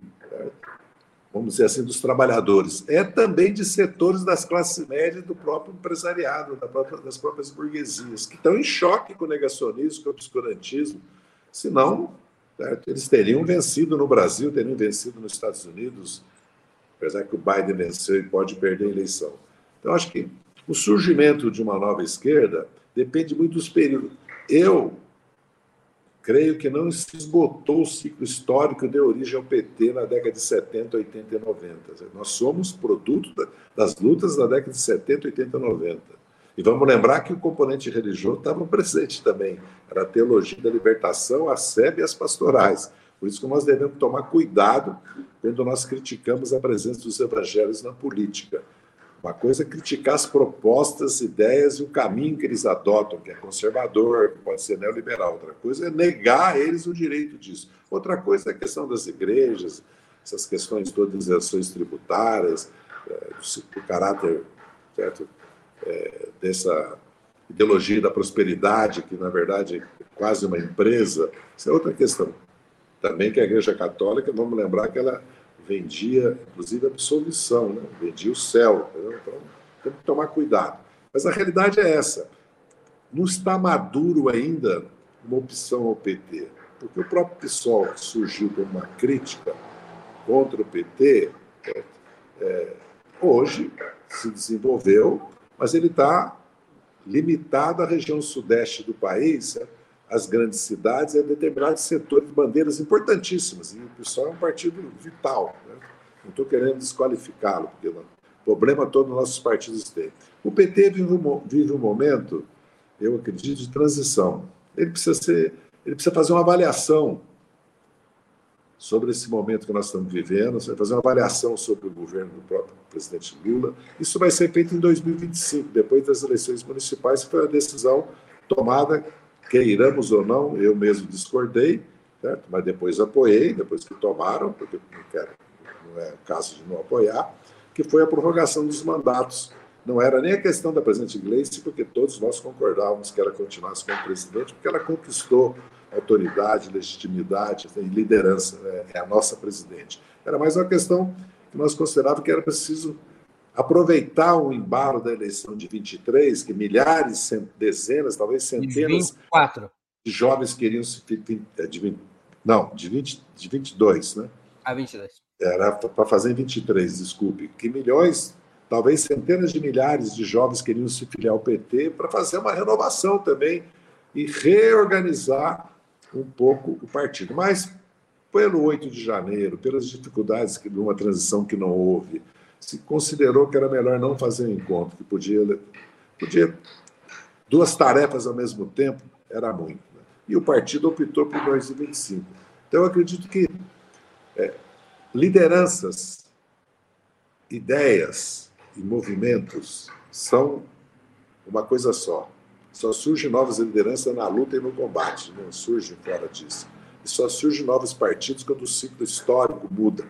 vamos dizer assim, dos trabalhadores, é também de setores das classes médias do próprio empresariado, das próprias burguesias, que estão em choque com o negacionismo, com o obscurantismo. Senão, certo? eles teriam vencido no Brasil, teriam vencido nos Estados Unidos, apesar que o Biden venceu e pode perder a eleição. Então, acho que o surgimento de uma nova esquerda depende muito dos períodos. Eu creio que não se esgotou o ciclo histórico de origem ao PT na década de 70, 80 e 90. Nós somos produto das lutas da década de 70, 80 e 90. E vamos lembrar que o componente religioso estava presente também. Era a teologia da libertação, a SEB e as pastorais. Por isso que nós devemos tomar cuidado quando nós criticamos a presença dos evangelhos na política. Uma coisa é criticar as propostas, ideias e o caminho que eles adotam, que é conservador, que pode ser neoliberal. Outra coisa é negar a eles o direito disso. Outra coisa é a questão das igrejas, essas questões todas das ações tributárias, é, o caráter certo, é, dessa ideologia da prosperidade, que na verdade é quase uma empresa. Isso é outra questão. Também que a Igreja Católica, vamos lembrar que ela vendia, inclusive, absolvição, né? vendia o céu. Entendeu? Então, tem que tomar cuidado. Mas a realidade é essa. Não está maduro ainda uma opção ao PT. Porque o próprio PSOL, surgiu como uma crítica contra o PT, é, é, hoje se desenvolveu, mas ele está limitado à região sudeste do país, às grandes cidades a determinados setores de bandeiras importantíssimas. E o PSOL é um partido vital. Né? Não estou querendo desqualificá-lo, porque o problema todos nossos partidos têm. O PT vive um, vive um momento, eu acredito, de transição. Ele precisa, ser, ele precisa fazer uma avaliação sobre esse momento que nós estamos vivendo, vai fazer uma avaliação sobre o governo do próprio presidente Lula. Isso vai ser feito em 2025, depois das eleições municipais, que foi a decisão tomada, queiramos ou não, eu mesmo discordei, certo? mas depois apoiei, depois que tomaram, porque não, quero, não é caso de não apoiar, que foi a prorrogação dos mandatos. Não era nem a questão da presidente Gleice, porque todos nós concordávamos que ela continuasse como presidente, porque ela conquistou autoridade, legitimidade e liderança, né? é a nossa presidente. Era mais uma questão que nós considerávamos que era preciso aproveitar o embalo da eleição de 23, que milhares, dezenas, talvez centenas de jovens queriam se. É, de, não, de, 20, de 22, né? A 22. Era para fazer em 23, desculpe. Que milhões, talvez centenas de milhares de jovens queriam se filiar ao PT para fazer uma renovação também e reorganizar um pouco o partido. Mas, pelo 8 de janeiro, pelas dificuldades de uma transição que não houve, se considerou que era melhor não fazer um encontro, que podia, podia duas tarefas ao mesmo tempo, era muito. Né? E o partido optou por 2,25. Então, eu acredito que é, lideranças, ideias e movimentos são uma coisa só. Só surgem novas lideranças na luta e no combate, não surgem fora disso. E só surgem novos partidos quando o ciclo histórico muda.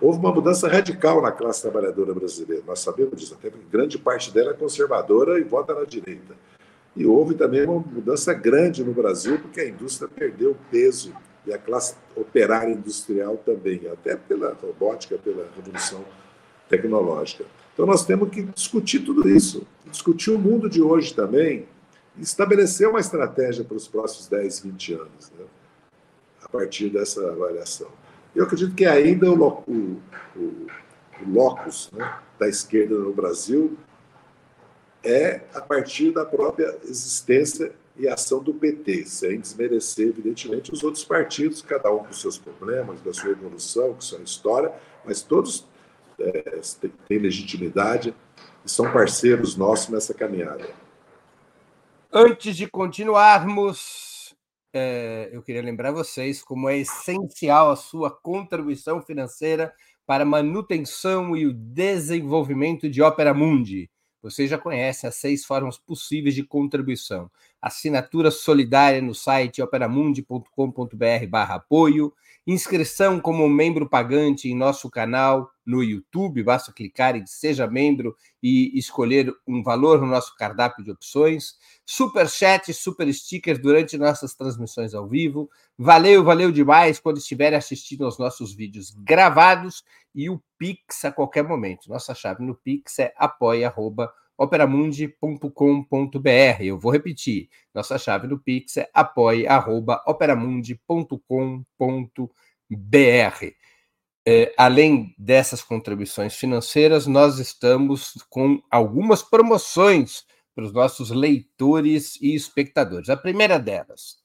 Houve uma mudança radical na classe trabalhadora brasileira, nós sabemos disso, até porque grande parte dela é conservadora e vota na direita. E houve também uma mudança grande no Brasil, porque a indústria perdeu peso e a classe operária industrial também, até pela robótica, pela revolução tecnológica. Então nós temos que discutir tudo isso, discutir o mundo de hoje também, estabelecer uma estratégia para os próximos 10, 20 anos, né? a partir dessa avaliação. Eu acredito que ainda o, o, o, o locus né, da esquerda no Brasil é a partir da própria existência e ação do PT, sem desmerecer, evidentemente, os outros partidos, cada um com seus problemas, da sua evolução, com sua história, mas todos é, têm legitimidade e são parceiros nossos nessa caminhada. Antes de continuarmos, é, eu queria lembrar vocês como é essencial a sua contribuição financeira para a manutenção e o desenvolvimento de Opera Mundi. Vocês já conhecem as seis formas possíveis de contribuição. Assinatura solidária no site operamundi.com.br/apoio inscrição como membro pagante em nosso canal no YouTube, basta clicar em seja membro e escolher um valor no nosso cardápio de opções, super chat, super sticker durante nossas transmissões ao vivo. Valeu, valeu demais quando estiverem assistindo aos nossos vídeos gravados e o Pix a qualquer momento. Nossa chave no Pix é apoia@operamundi.com.br. Eu vou repetir. Nossa chave no Pix é apoia@operamundi.com.br BR. É, além dessas contribuições financeiras, nós estamos com algumas promoções para os nossos leitores e espectadores. A primeira delas,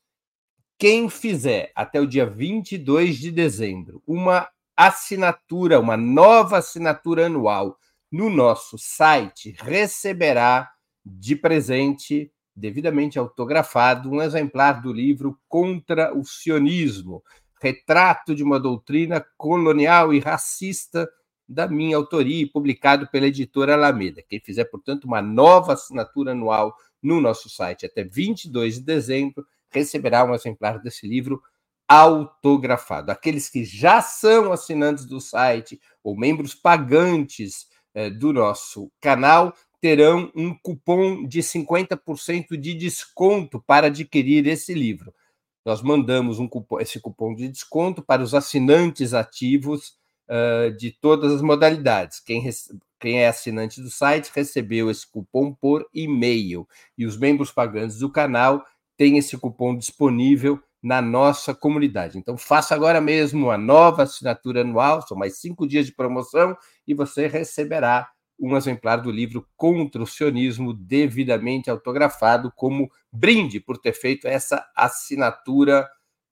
quem fizer até o dia 22 de dezembro uma assinatura, uma nova assinatura anual no nosso site, receberá de presente, devidamente autografado, um exemplar do livro Contra o Sionismo, retrato de uma doutrina colonial e racista da minha autoria publicado pela editora Alameda. Quem fizer, portanto, uma nova assinatura anual no nosso site até 22 de dezembro receberá um exemplar desse livro autografado. Aqueles que já são assinantes do site ou membros pagantes do nosso canal terão um cupom de 50% de desconto para adquirir esse livro. Nós mandamos um cupom, esse cupom de desconto para os assinantes ativos uh, de todas as modalidades. Quem, quem é assinante do site recebeu esse cupom por e-mail. E os membros pagantes do canal têm esse cupom disponível na nossa comunidade. Então, faça agora mesmo a nova assinatura anual, são mais cinco dias de promoção, e você receberá um exemplar do livro Contra o Sionismo, devidamente autografado, como brinde por ter feito essa assinatura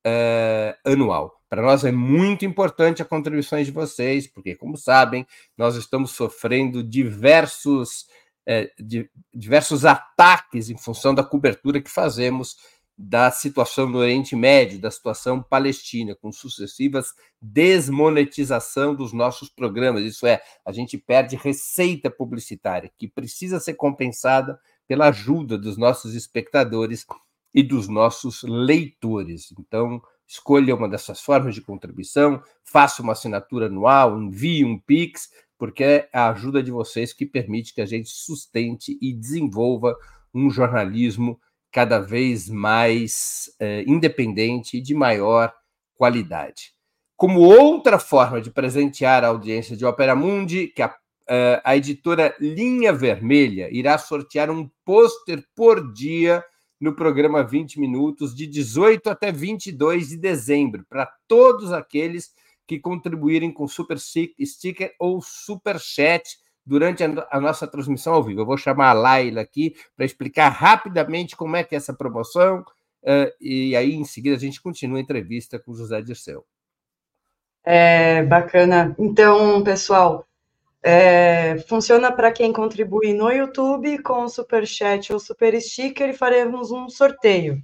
uh, anual. Para nós é muito importante a contribuição de vocês, porque, como sabem, nós estamos sofrendo diversos, uh, diversos ataques em função da cobertura que fazemos da situação no Oriente Médio, da situação palestina, com sucessivas desmonetização dos nossos programas. Isso é, a gente perde receita publicitária, que precisa ser compensada pela ajuda dos nossos espectadores e dos nossos leitores. Então, escolha uma dessas formas de contribuição, faça uma assinatura anual, envie um Pix, porque é a ajuda de vocês que permite que a gente sustente e desenvolva um jornalismo cada vez mais eh, independente e de maior qualidade. Como outra forma de presentear a audiência de Opera Mundi, que a, eh, a editora Linha Vermelha irá sortear um pôster por dia no programa 20 Minutos, de 18 até 22 de dezembro, para todos aqueles que contribuírem com Super Sticker ou Super Chat durante a, nossa transmissão ao vivo. Eu vou chamar a Laila aqui para explicar rapidamente como é que é essa promoção, e aí em seguida a gente continua a entrevista com o José Dirceu. É, bacana. Então, pessoal, é, funciona para quem contribui no YouTube com o Super Chat ou Super Sticker e faremos um sorteio.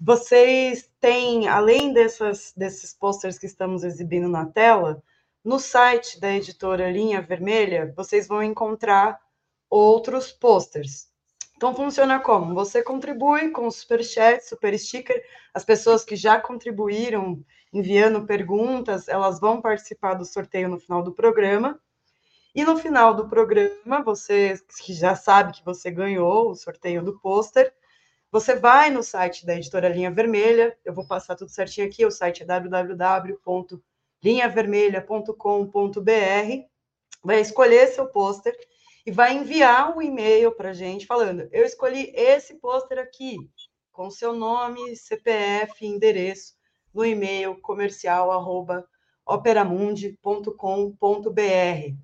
Vocês têm, além dessas, desses posters que estamos exibindo na tela, no site da editora Linha Vermelha, vocês vão encontrar outros posters. Então funciona como? Você contribui com super chat, super sticker. As pessoas que já contribuíram enviando perguntas, elas vão participar do sorteio no final do programa. E no final do programa, você que já sabe que você ganhou o sorteio do pôster, você vai no site da editora Linha Vermelha. Eu vou passar tudo certinho aqui. O site é www linhavermelha.com.br, vai escolher seu pôster e vai enviar um e-mail para a gente falando: eu escolhi esse pôster aqui, com seu nome, CPF, endereço, no e-mail comercial arroba operamundi.com.br.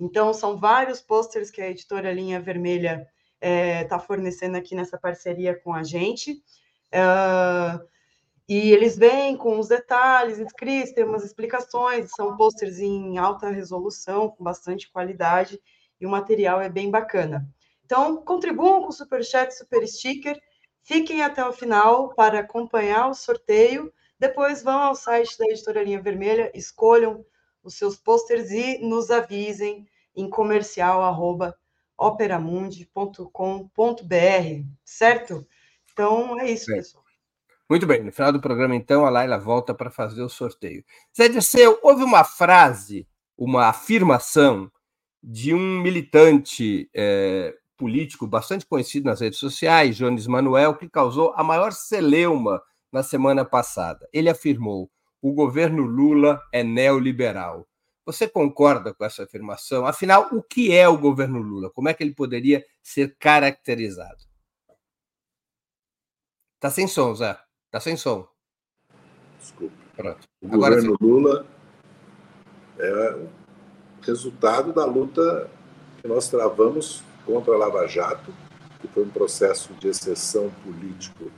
Então, são vários pôsteres que a editora Linha Vermelha está é, tá fornecendo aqui nessa parceria com a gente. Uh, e eles vêm com os detalhes escritos, tem umas explicações, são posters em alta resolução, com bastante qualidade, e o material é bem bacana. Então, contribuam com o Super Chat, Super Sticker, fiquem até o final para acompanhar o sorteio, depois vão ao site da Editora Linha Vermelha, escolham os seus posters e nos avisem em comercial@operamundi.com.br, certo? Então é isso, pessoal. Muito bem, no final do programa, então, a Laila volta para fazer o sorteio. Zé Dirceu, houve uma frase, uma afirmação de um militante é, político bastante conhecido nas redes sociais, Jones Manuel, que causou a maior celeuma na semana passada. Ele afirmou: o governo Lula é neoliberal. Você concorda com essa afirmação? Afinal, o que é o governo Lula? Como é que ele poderia ser caracterizado? Tá sem som, Zé. Está sem som. Desculpe. Pronto. O Agora governo sim. Lula é resultado da luta que nós travamos contra a Lava Jato, que foi um processo de exceção político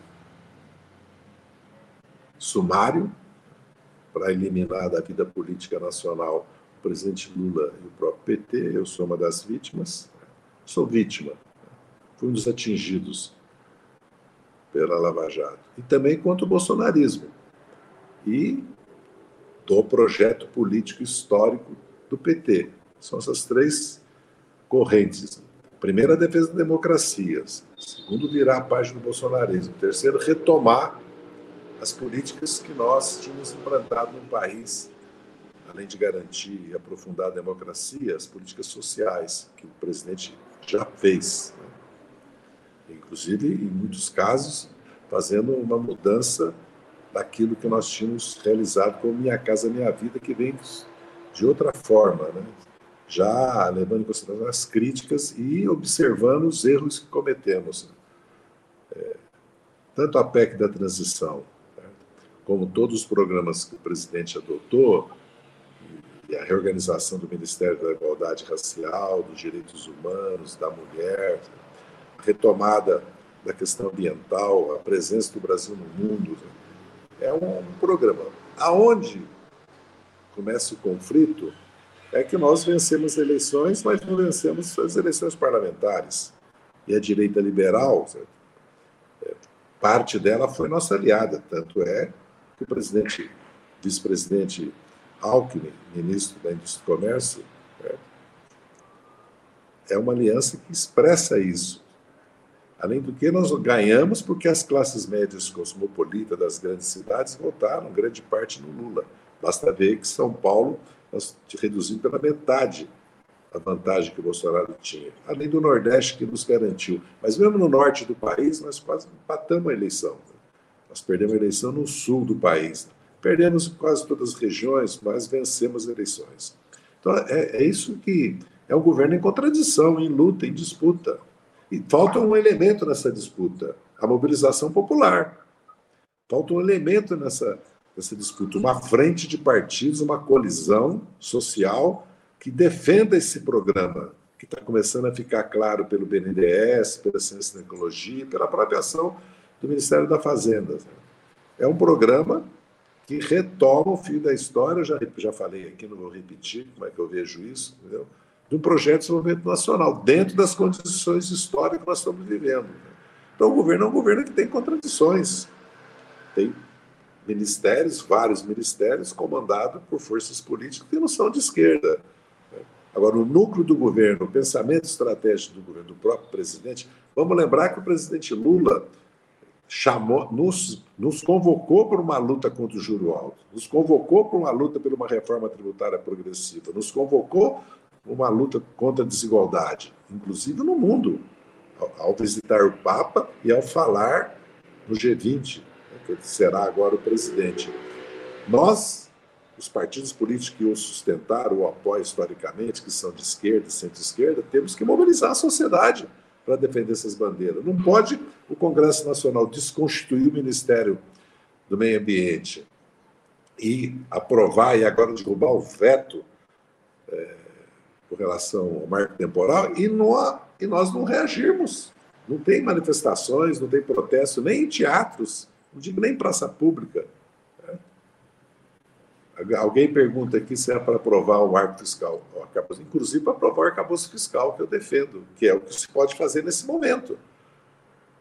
sumário para eliminar da vida política nacional o presidente Lula e o próprio PT. Eu sou uma das vítimas. Sou vítima. Fui um dos atingidos pela Lava Jato, e também contra o bolsonarismo e do projeto político histórico do PT. São essas três correntes. Primeiro, a defesa da democracia. Segundo, virar a página do bolsonarismo. Terceiro, retomar as políticas que nós tínhamos implantado no país, além de garantir e aprofundar a democracia, as políticas sociais que o presidente já fez. Né? Inclusive, em muitos casos, fazendo uma mudança daquilo que nós tínhamos realizado como Minha Casa Minha Vida, que vem de outra forma, né? já levando em consideração as críticas e observando os erros que cometemos. É, tanto a PEC da transição, né? como todos os programas que o presidente adotou, e a reorganização do Ministério da Igualdade Racial, dos Direitos Humanos, da Mulher, retomada da questão ambiental, a presença do Brasil no mundo, né? é um, programa. Aonde começa o conflito é que nós vencemos eleições, mas não vencemos as eleições parlamentares. E a direita liberal, é, parte dela foi nossa aliada, tanto é que o presidente, vice-presidente Alckmin, ministro da Indústria e Comércio, é uma aliança que expressa isso. Além do que, nós ganhamos porque as classes médias cosmopolitas das grandes cidades votaram grande parte no Lula. Basta ver que São Paulo nós reduzimos pela metade a vantagem que o Bolsonaro tinha, além do Nordeste que nos garantiu. Mas mesmo no norte do país, nós quase empatamos a eleição. Nós perdemos a eleição no sul do país. Perdemos quase todas as regiões, mas vencemos as eleições. Então, é, é isso que é um governo em contradição, em luta, em disputa. E falta um elemento nessa disputa: a mobilização popular. Falta um elemento nessa, nessa disputa, uma frente de partidos, uma colisão social que defenda esse programa, que está começando a ficar claro pelo BNDES, pela Ciência e Tecnologia, pela própria ação do Ministério da Fazenda. É um programa que retoma o fio da história, já, já falei aqui, não vou repetir como é que eu vejo isso, entendeu? Um projeto de desenvolvimento nacional, dentro das condições históricas que nós estamos vivendo. Então, o governo é um governo que tem contradições. Tem ministérios, vários ministérios, comandados por forças políticas que não são de esquerda. Agora, o núcleo do governo, o pensamento estratégico do governo, do próprio presidente, vamos lembrar que o presidente Lula chamou, nos, nos convocou para uma luta contra o juro alto, nos convocou para uma luta por uma reforma tributária progressiva, nos convocou uma luta contra a desigualdade, inclusive no mundo, ao visitar o Papa e ao falar no G20, né, que será agora o presidente. Nós, os partidos políticos que o sustentaram, o apoiam historicamente, que são de esquerda e centro-esquerda, temos que mobilizar a sociedade para defender essas bandeiras. Não pode o Congresso Nacional desconstituir o Ministério do Meio Ambiente e aprovar e agora derrubar o veto é, com relação ao marco temporal e, e nós não reagirmos. Não tem manifestações, não tem protesto, nem em teatros, não digo nem em praça pública. Né? Alguém pergunta aqui se é para aprovar o marco fiscal. Inclusive para aprovar o arcabouço fiscal, que eu defendo, que é o que se pode fazer nesse momento,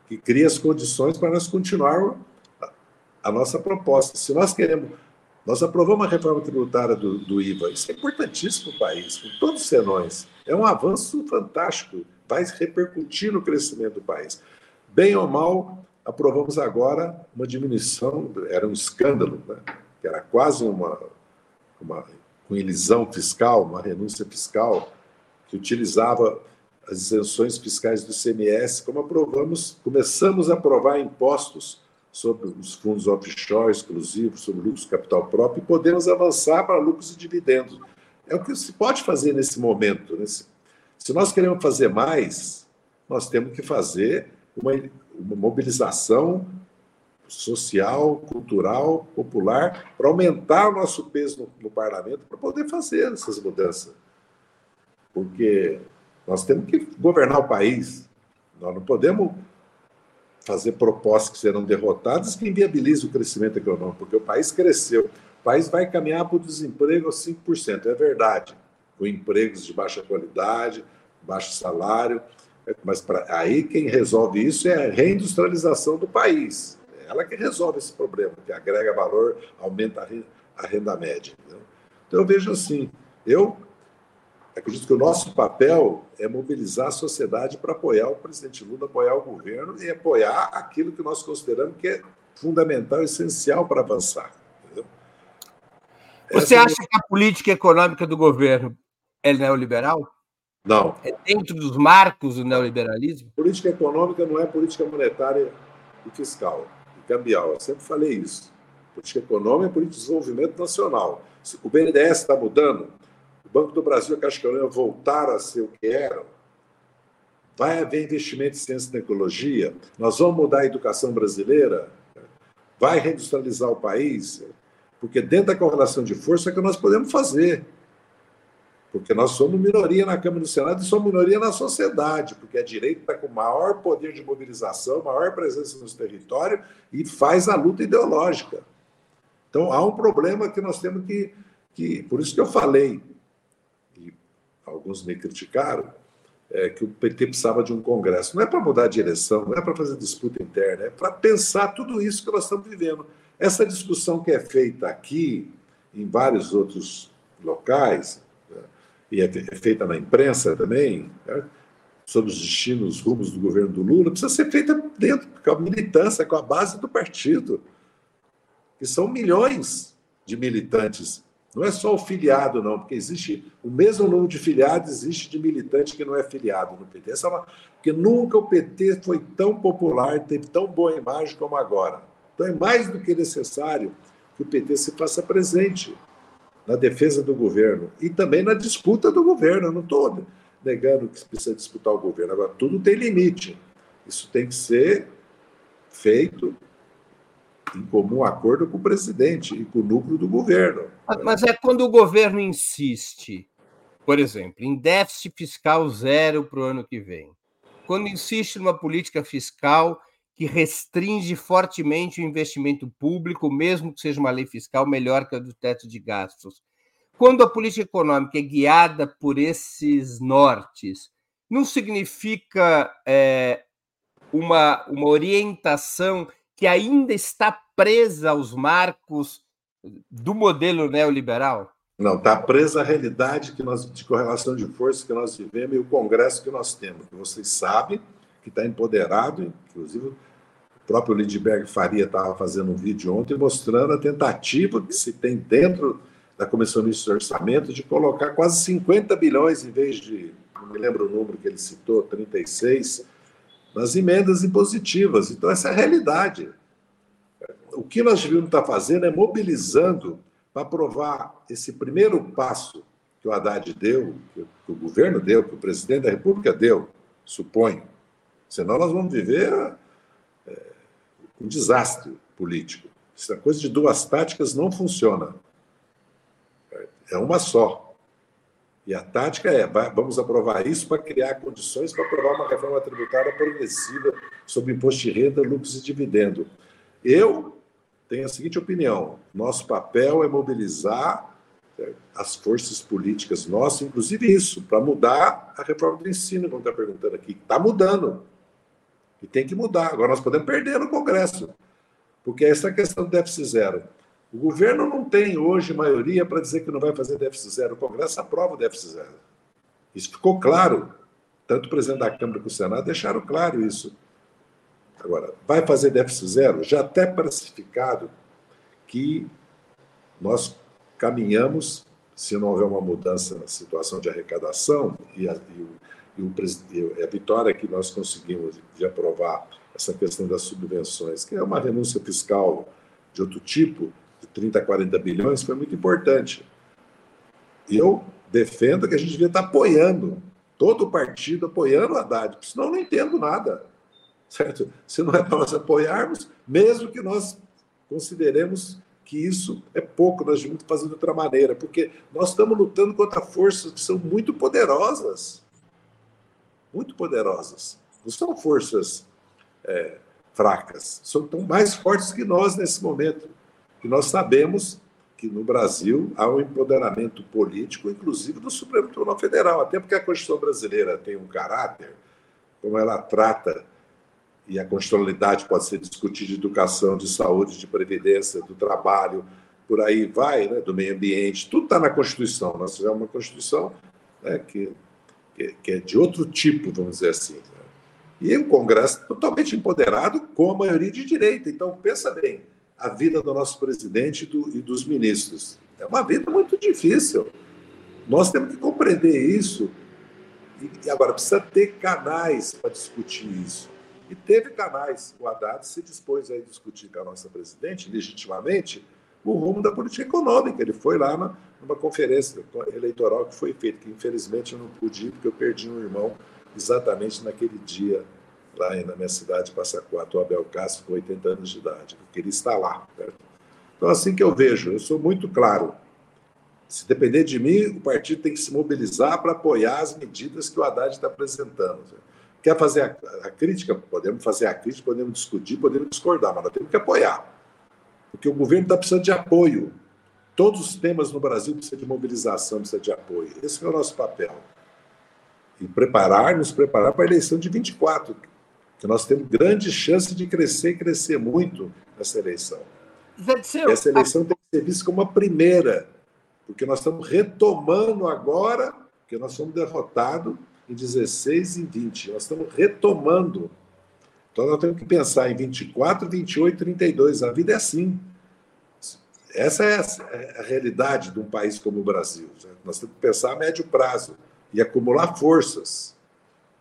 que cria as condições para nós continuarmos a nossa proposta. Se nós queremos nós aprovamos a reforma tributária do, do IVA. Isso é importantíssimo para o país, com todos os senões. É um avanço fantástico, vai repercutir no crescimento do país. Bem ou mal, aprovamos agora uma diminuição, era um escândalo, né? era quase uma, uma, uma ilisão fiscal, uma renúncia fiscal, que utilizava as isenções fiscais do ICMS, como aprovamos, começamos a aprovar impostos sobre os fundos offshore exclusivos, sobre lucros capital próprio, e podemos avançar para lucros e dividendos. É o que se pode fazer nesse momento. Nesse... Se nós queremos fazer mais, nós temos que fazer uma, uma mobilização social, cultural, popular, para aumentar o nosso peso no, no parlamento, para poder fazer essas mudanças. Porque nós temos que governar o país. Nós não podemos fazer propostas que serão derrotadas que inviabilizam o crescimento econômico, porque o país cresceu. O país vai caminhar para o desemprego a 5%, é verdade, com empregos de baixa qualidade, baixo salário, mas pra, aí quem resolve isso é a reindustrialização do país. É ela que resolve esse problema, que agrega valor, aumenta a renda, média. Entendeu? Então eu vejo assim, eu acredito que o nosso papel é mobilizar a sociedade para apoiar o presidente Lula, apoiar o governo e apoiar aquilo que nós consideramos que é fundamental, essencial para avançar. Entendeu? Você Essa acha é... que a política econômica do governo é neoliberal? Não. É dentro dos marcos do neoliberalismo? Política econômica não é política monetária e fiscal, e cambial. Eu sempre falei isso. Política econômica é política de desenvolvimento nacional. O BNDES está mudando, Banco do Brasil e a Econômica voltaram a ser o que eram, vai haver investimento em ciência e tecnologia, nós vamos mudar a educação brasileira, vai reindustrializar o país, porque dentro da correlação de força é que nós podemos fazer. Porque nós somos minoria na Câmara no Senado e somos minoria na sociedade, porque a direita está com maior poder de mobilização, maior presença nos territórios e faz a luta ideológica. Então há um problema que nós temos que. que por isso que eu falei, alguns me criticaram, é, que o PT precisava de um congresso. Não é para mudar a direção, não é para fazer disputa interna, é para pensar tudo isso que nós estamos vivendo. Essa discussão que é feita aqui, em vários outros locais, e é, é feita na imprensa também, né, sobre os destinos, os rumos do governo do Lula, precisa ser feita dentro, com a militância, com a base do partido, que são milhões de militantes. Não é só o filiado, não, porque existe o mesmo número de filiados existe de militante que não é filiado no PT. Essa é uma, porque nunca o PT foi tão popular, teve tão boa imagem como agora. Então é mais do que necessário que o PT se faça presente na defesa do governo e também na disputa do governo. Eu não estou negando que precisa disputar o governo. Agora, tudo tem limite. Isso tem que ser feito em comum acordo com o presidente e com o núcleo do governo. Mas é quando o governo insiste, por exemplo, em déficit fiscal zero para o ano que vem, quando insiste numa política fiscal que restringe fortemente o investimento público, mesmo que seja uma lei fiscal melhor que a do teto de gastos. Quando a política econômica é guiada por esses nortes, não significa é, uma, uma orientação que ainda está presa aos marcos do modelo neoliberal? Não, está presa à realidade que nós, de correlação de forças que nós vivemos e o Congresso que nós temos, que vocês sabem que está empoderado, inclusive o próprio Lindbergh Faria estava fazendo um vídeo ontem mostrando a tentativa que se tem dentro da Comissão de Orçamento de colocar quase 50 bilhões em vez de, não me lembro o número que ele citou, 36, nas emendas impositivas. Então, essa é a realidade. O que nós devíamos estar fazendo é mobilizando para aprovar esse primeiro passo que o Haddad deu, que o governo deu, que o presidente da República deu, suponho, Senão nós vamos viver é, um desastre político. Essa coisa de duas táticas não funciona. É uma só. E a tática é: vamos aprovar isso para criar condições para aprovar uma reforma tributária progressiva sobre imposto de renda, lucros e dividendo. Eu tenho a seguinte opinião: nosso papel é mobilizar é, as forças políticas nossas, inclusive isso, para mudar a reforma do ensino, como está perguntando aqui. Está mudando. E tem que mudar. Agora nós podemos perder no Congresso, porque essa é questão do déficit zero. O governo não tem hoje maioria para dizer que não vai fazer déficit zero. O Congresso aprova o déficit zero. Isso ficou claro. Tanto o presidente da Câmara como o Senado deixaram claro isso. Agora, vai fazer déficit zero? Já até precificado que nós caminhamos, se não houver uma mudança na situação de arrecadação e, a, e o e, o, a vitória que nós conseguimos de aprovar essa questão das subvenções, que é uma renúncia fiscal de outro tipo, de 30 a 40 bilhões, foi muito importante. Eu defendo que a gente devia estar apoiando, todo o partido apoiando o Haddad, senão eu não entendo nada. Certo? Se não é para nós apoiarmos, mesmo que nós consideremos que isso é pouco, nós devemos fazer de outra maneira, porque nós estamos lutando contra forças que são muito poderosas muito poderosas. Não são forças é, fracas, são tão mais fortes que nós nesse momento. E nós sabemos que no Brasil há um empoderamento político, inclusive do Supremo Tribunal Federal, até porque a Constituição brasileira tem um caráter, como ela trata, e a constitucionalidade pode ser discutida de educação, de saúde, de previdência, do trabalho, por aí vai, né, do meio ambiente, tudo está na Constituição. Nós fizemos uma Constituição né, que, que, é de outro tipo, vamos dizer assim. Né? E o Congresso totalmente empoderado com a maioria de direita. Então, pensa bem, a vida do nosso presidente e, do, e dos ministros. É uma vida muito difícil. Nós temos que compreender isso. E, e agora, precisa ter canais para discutir isso. E teve canais. O Haddad se dispôs a discutir com a nossa presidente, legitimamente, o rumo da política econômica. Ele foi lá na, numa conferência eleitoral que foi feita, que infelizmente eu não pude ir, porque eu perdi um irmão exatamente naquele dia, lá na minha cidade, Passaquato, o Abel Castro, com 80 anos de idade. Eu queria estar lá. Certo? Então, assim que eu vejo, eu sou muito claro. Se depender de mim, o partido tem que se mobilizar para apoiar as medidas que o Haddad está apresentando. Quer fazer a, a, crítica? Podemos fazer a crítica, podemos discutir, podemos discordar, mas nós temos que apoiar. Porque o governo está precisando de apoio. Todos os temas no Brasil precisam de mobilização, precisam de apoio. Esse é o nosso papel. E preparar, nos preparar para a eleição de 24, que nós temos grande chance de crescer e crescer muito nessa eleição. Essa eleição tem que ser vista como a primeira, porque nós estamos retomando agora, porque nós fomos derrotados em 16 e 20. Nós estamos retomando. Então nós temos que pensar em 24, 28, 32. A vida é assim. Essa é a, é a realidade de um país como o Brasil. Nós temos que pensar a médio prazo e acumular forças.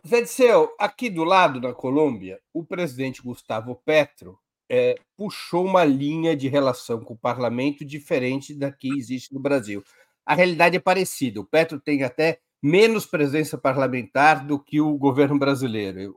Disseu, aqui do lado, na Colômbia, o presidente Gustavo Petro é, puxou uma linha de relação com o parlamento diferente da que existe no Brasil. A realidade é parecida. O Petro tem até menos presença parlamentar do que o governo brasileiro.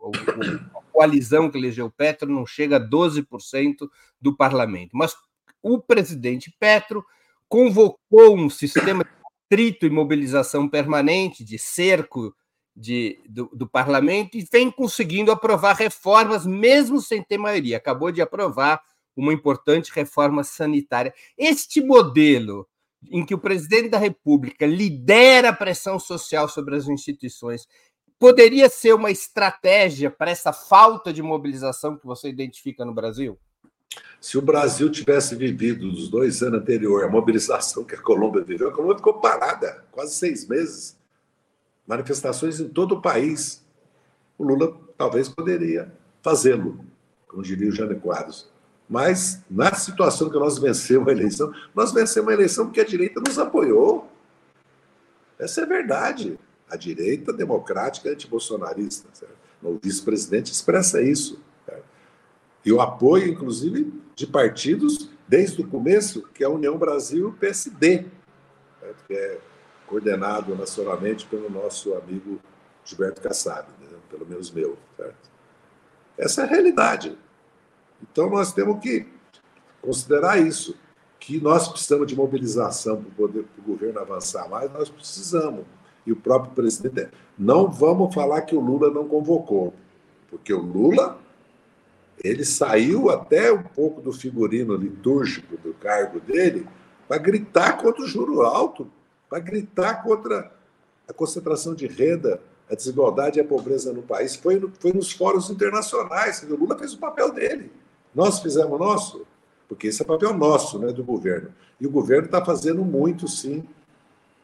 A coalizão que elegeu Petro não chega a 12% do parlamento. Mas o presidente Petro convocou um sistema de atrito e mobilização permanente, de cerco de, do, do, parlamento, e vem conseguindo aprovar reformas, mesmo sem ter maioria. Acabou de aprovar uma importante reforma sanitária. Este modelo em que o presidente da República lidera a pressão social sobre as instituições, poderia ser uma estratégia para essa falta de mobilização que você identifica no Brasil? Se o Brasil tivesse vivido nos dois anos anteriores a mobilização que a Colômbia viveu, a Colômbia ficou parada quase seis meses. Manifestações em todo o país. O Lula talvez poderia fazê-lo, como diria o Jânio Quadros. Mas, na situação que nós vencemos a eleição, nós vencemos a eleição porque a direita nos apoiou. Essa é verdade. A direita democrática antibolsonarista. Certo? O vice-presidente expressa isso. Certo? E o apoio, inclusive, de partidos, desde o começo, que é a União Brasil e o PSD, certo? que é coordenado nacionalmente pelo nosso amigo Gilberto Kassab, né? pelo menos meu. Essa é a realidade. Então, nós temos que considerar isso, que nós precisamos de mobilização para o governo avançar mais, nós precisamos. E o próprio presidente. Não vamos falar que o Lula não convocou, porque o Lula ele saiu até um pouco do figurino litúrgico do cargo dele para gritar contra o juro alto, para gritar contra a concentração de renda, a desigualdade e a pobreza no país. Foi, foi nos fóruns internacionais. O Lula fez o papel dele. Nós fizemos o nosso, porque esse é papel nosso, né, do governo. E o governo está fazendo muito, sim,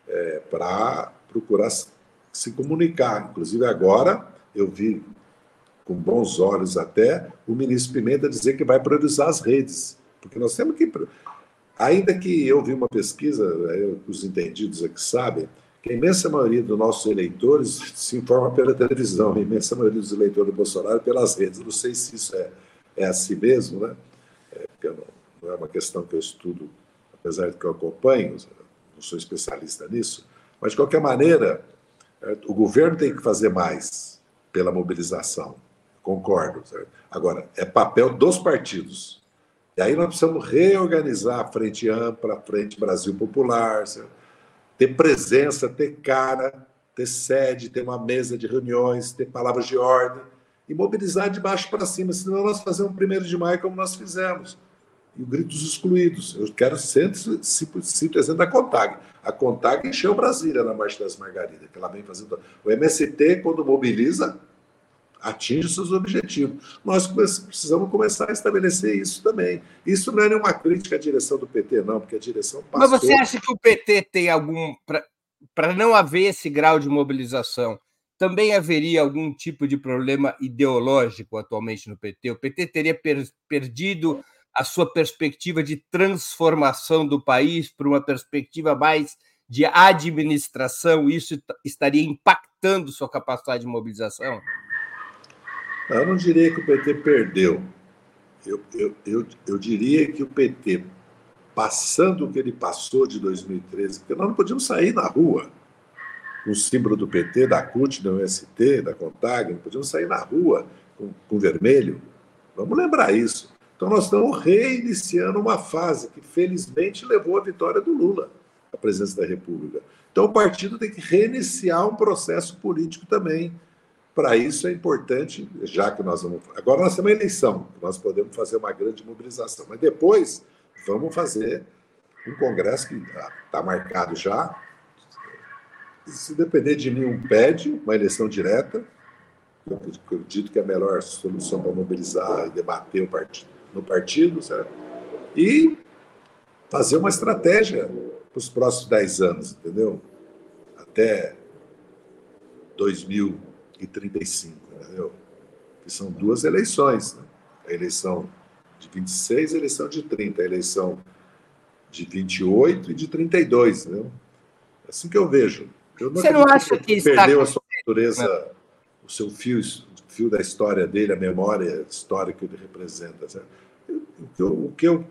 é, para procurar se comunicar. Inclusive, agora, eu vi com bons olhos até o ministro Pimenta dizer que vai priorizar as redes, porque nós temos que. Ainda que eu vi uma pesquisa, os entendidos aqui sabem, que a imensa maioria dos nossos eleitores se informa pela televisão, a imensa maioria dos eleitores do Bolsonaro pelas redes. Não sei se isso é é assim mesmo, né? É, não, não, é uma questão que eu estudo, apesar de que eu acompanho, não sou especialista nisso, mas de qualquer maneira, é, o governo tem que fazer mais pela mobilização, concordo. Certo? Agora, é papel dos partidos. E aí nós precisamos reorganizar a Frente Ampla, a Frente Brasil Popular, certo? ter presença, ter cara, ter sede, ter uma mesa de reuniões, ter palavras de ordem e mobilizar de baixo para cima, senão nós fazemos o primeiro de maio como nós fizemos. E o grito dos excluídos. Eu quero sempre cito exemplo da CONTAG. A CONTAG encheu Brasília na Marcha das Margaridas, que ela vem fazendo. O MST, quando mobiliza, atinge seus objetivos. Nós precisamos começar a estabelecer isso também. Isso não é nenhuma crítica à direção do PT, não, porque a direção passou... Mas você acha que o PT tem algum para não haver esse grau de mobilização, também haveria algum tipo de problema ideológico atualmente no PT? O PT teria per perdido a sua perspectiva de transformação do país para uma perspectiva mais de administração? Isso estaria impactando sua capacidade de mobilização? Eu não diria que o PT perdeu. Eu, eu, eu, eu diria que o PT, passando o que ele passou de 2013, porque nós não podíamos sair na rua o símbolo do PT, da CUT, da UST, da CONTAG, não podíamos sair na rua com, com vermelho. Vamos lembrar isso. Então, nós estamos reiniciando uma fase que, felizmente, levou à vitória do Lula, a presidência da República. Então, o partido tem que reiniciar um processo político também. Para isso é importante, já que nós vamos. Agora nós temos uma eleição, nós podemos fazer uma grande mobilização, mas depois vamos fazer um congresso que está marcado já, se depender de mim, um pede uma eleição direta. Eu acredito que é a melhor solução para mobilizar e debater partido, no partido, certo? E fazer uma estratégia para os próximos 10 anos, entendeu? Até 2035, entendeu? Que são duas eleições. Né? A eleição de 26 e a eleição de 30. A eleição de 28 e de 32, entendeu? É assim que eu vejo. Você não acha que está... perdeu a sua natureza, o seu fio, o fio da história dele, a memória histórica que ele representa? O que, eu, o, que eu,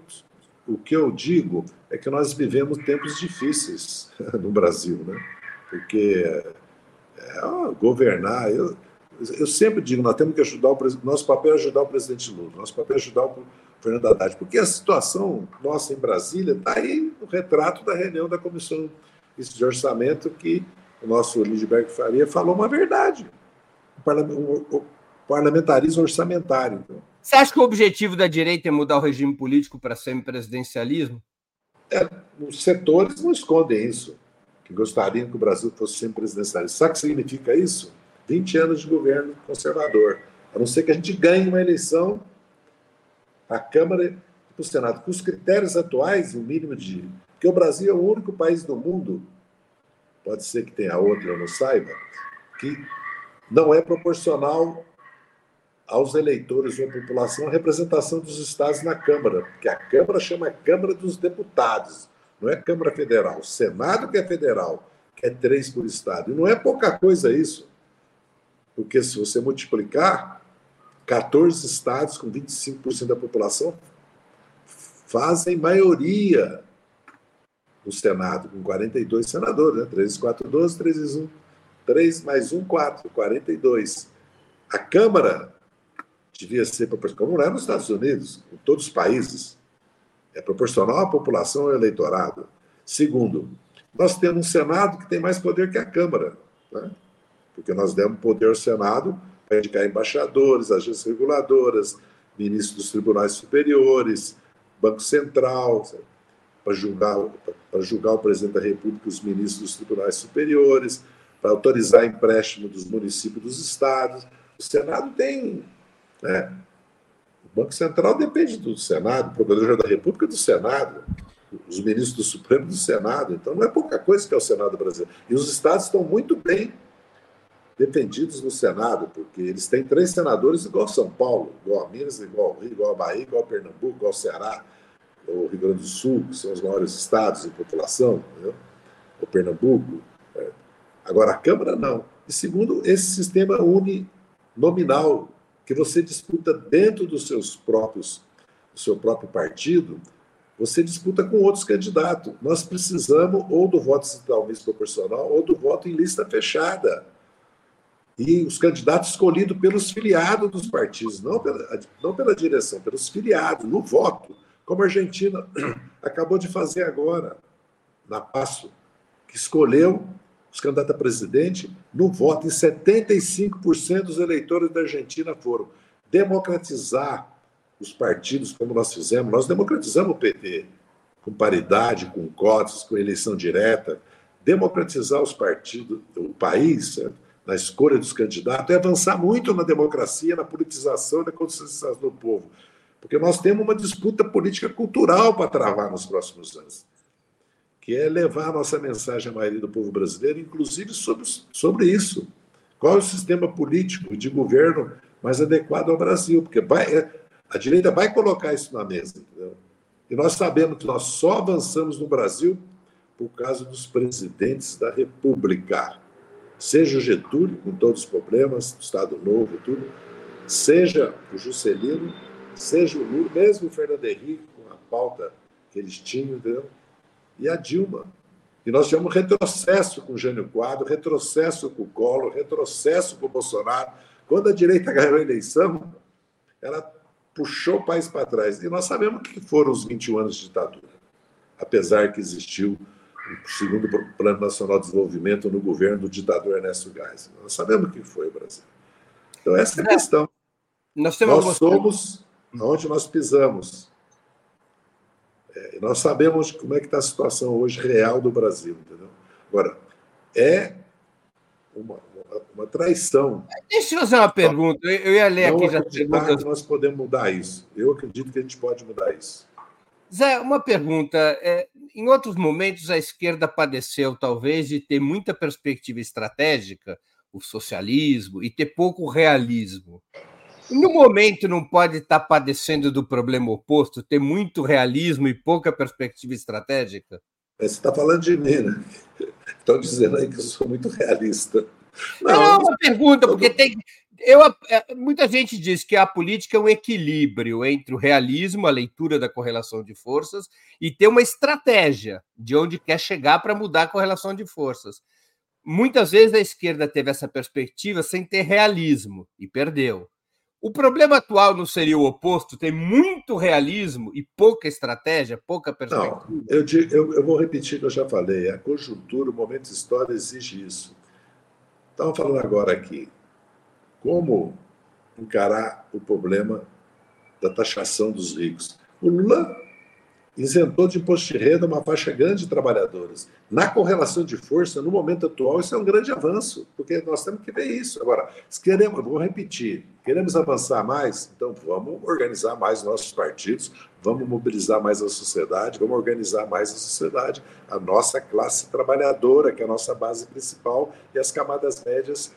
o que eu digo é que nós vivemos tempos difíceis no Brasil, né? Porque é, governar, eu, eu sempre digo, nós temos que ajudar o nosso papel é ajudar o presidente Lula, nosso papel é ajudar o Fernando Haddad, porque a situação nossa em Brasília está aí no retrato da reunião da comissão de orçamento que o nosso Lidberg Faria falou uma verdade. O parlamentarismo orçamentário. Então. Você acha que o objetivo da direita é mudar o regime político para semipresidencialismo? É, os setores não escondem isso, que gostariam que o Brasil fosse semipresidencialista. Sabe o que significa isso? 20 anos de governo conservador. A não ser que a gente ganhe uma eleição a Câmara e o Senado. Com os critérios atuais, o mínimo de. Porque o Brasil é o único país do mundo pode ser que tenha outra, eu não saiba, que não é proporcional aos eleitores ou à população a representação dos estados na Câmara, porque a Câmara chama Câmara dos Deputados, não é Câmara Federal. O Senado que é federal, que é três por estado. E não é pouca coisa isso, porque se você multiplicar, 14 estados com 25% da população fazem maioria no Senado, com 42 senadores, né? 3, 4, 12, 3 1, 3 mais 1, 4, 42. A Câmara devia ser proporcional, como não é nos Estados Unidos, em todos os países, é proporcional à população e ao eleitorado. Segundo, nós temos um Senado que tem mais poder que a Câmara, né? porque nós demos poder ao Senado para indicar embaixadores, agências reguladoras, ministros dos tribunais superiores, Banco Central, para julgar, para julgar o presidente da República e os ministros dos tribunais superiores, para autorizar empréstimo dos municípios dos estados. O Senado tem. Né? O Banco Central depende do Senado, o Procurador da República do Senado, os ministros do Supremo do Senado. Então não é pouca coisa que é o Senado brasileiro. E os estados estão muito bem defendidos no Senado, porque eles têm três senadores igual São Paulo, igual a Minas, igual ao Rio, igual a Bahia, igual a Pernambuco, igual ao Ceará o Rio Grande do Sul, que são os maiores estados em população, o Pernambuco. É. Agora, a Câmara não. E segundo, esse sistema uninominal, que você disputa dentro dos seus próprios, do seu próprio partido, você disputa com outros candidatos. Nós precisamos ou do voto totalmente proporcional ou do voto em lista fechada. E os candidatos escolhidos pelos filiados dos partidos, não pela, não pela direção, pelos filiados, no voto como a Argentina acabou de fazer agora, na Passo, que escolheu os candidatos a presidente no voto, e 75% dos eleitores da Argentina foram democratizar os partidos, como nós fizemos. Nós democratizamos o PT, com paridade, com cotas, com eleição direta. Democratizar os partidos, o país, na escolha dos candidatos, é avançar muito na democracia, na politização e na conscientização do povo. Porque nós temos uma disputa política cultural para travar nos próximos anos. que é levar a nossa mensagem à maioria do povo brasileiro, inclusive sobre, sobre isso. Qual é o sistema político de governo mais adequado ao Brasil? Porque vai, é, a direita vai colocar isso na mesa. Entendeu? E nós sabemos que nós só avançamos no Brasil por causa dos presidentes da República. Seja o Getúlio, com todos os problemas, do Estado Novo, tudo, seja o Juscelino, seja o Lula, mesmo o Fernando Henrique, com a pauta que eles tinham, entendeu? e a Dilma. E nós tivemos retrocesso com o Jânio Quadro, retrocesso com o Collor, retrocesso com o Bolsonaro. Quando a direita ganhou a eleição, ela puxou o país para trás. E nós sabemos que foram os 21 anos de ditadura, apesar que existiu o segundo Plano Nacional de Desenvolvimento no governo do ditador Ernesto Geisel. Nós sabemos o que foi o Brasil. Então, essa é a questão. Nós, nós somos onde nós pisamos. É, nós sabemos como é que está a situação hoje real do Brasil, entendeu? Agora, é uma, uma, uma traição. Deixa eu fazer uma pergunta. Eu ia ler aqui já perguntas. que nós podemos mudar isso. Eu acredito que a gente pode mudar isso. Zé, uma pergunta. É, em outros momentos, a esquerda padeceu, talvez, de ter muita perspectiva estratégica, o socialismo, e ter pouco realismo. No momento, não pode estar padecendo do problema oposto, ter muito realismo e pouca perspectiva estratégica? Você está falando de mim, né? Estão dizendo aí que eu sou muito realista. Não, não é uma pergunta, porque tem. Eu, é, muita gente diz que a política é um equilíbrio entre o realismo, a leitura da correlação de forças, e ter uma estratégia de onde quer chegar para mudar a correlação de forças. Muitas vezes a esquerda teve essa perspectiva sem ter realismo e perdeu. O problema atual não seria o oposto? Tem muito realismo e pouca estratégia, pouca perspectiva? Não, eu, eu, eu vou repetir o que eu já falei. A conjuntura, o momento histórico exige isso. Estamos falando agora aqui. Como encarar o problema da taxação dos ricos? O Lula isentou de imposto de renda uma faixa grande de trabalhadores. Na correlação de força, no momento atual, isso é um grande avanço, porque nós temos que ver isso. Agora, se queremos, vou repetir, queremos avançar mais, então vamos organizar mais nossos partidos, vamos mobilizar mais a sociedade, vamos organizar mais a sociedade, a nossa classe trabalhadora, que é a nossa base principal, e as camadas médias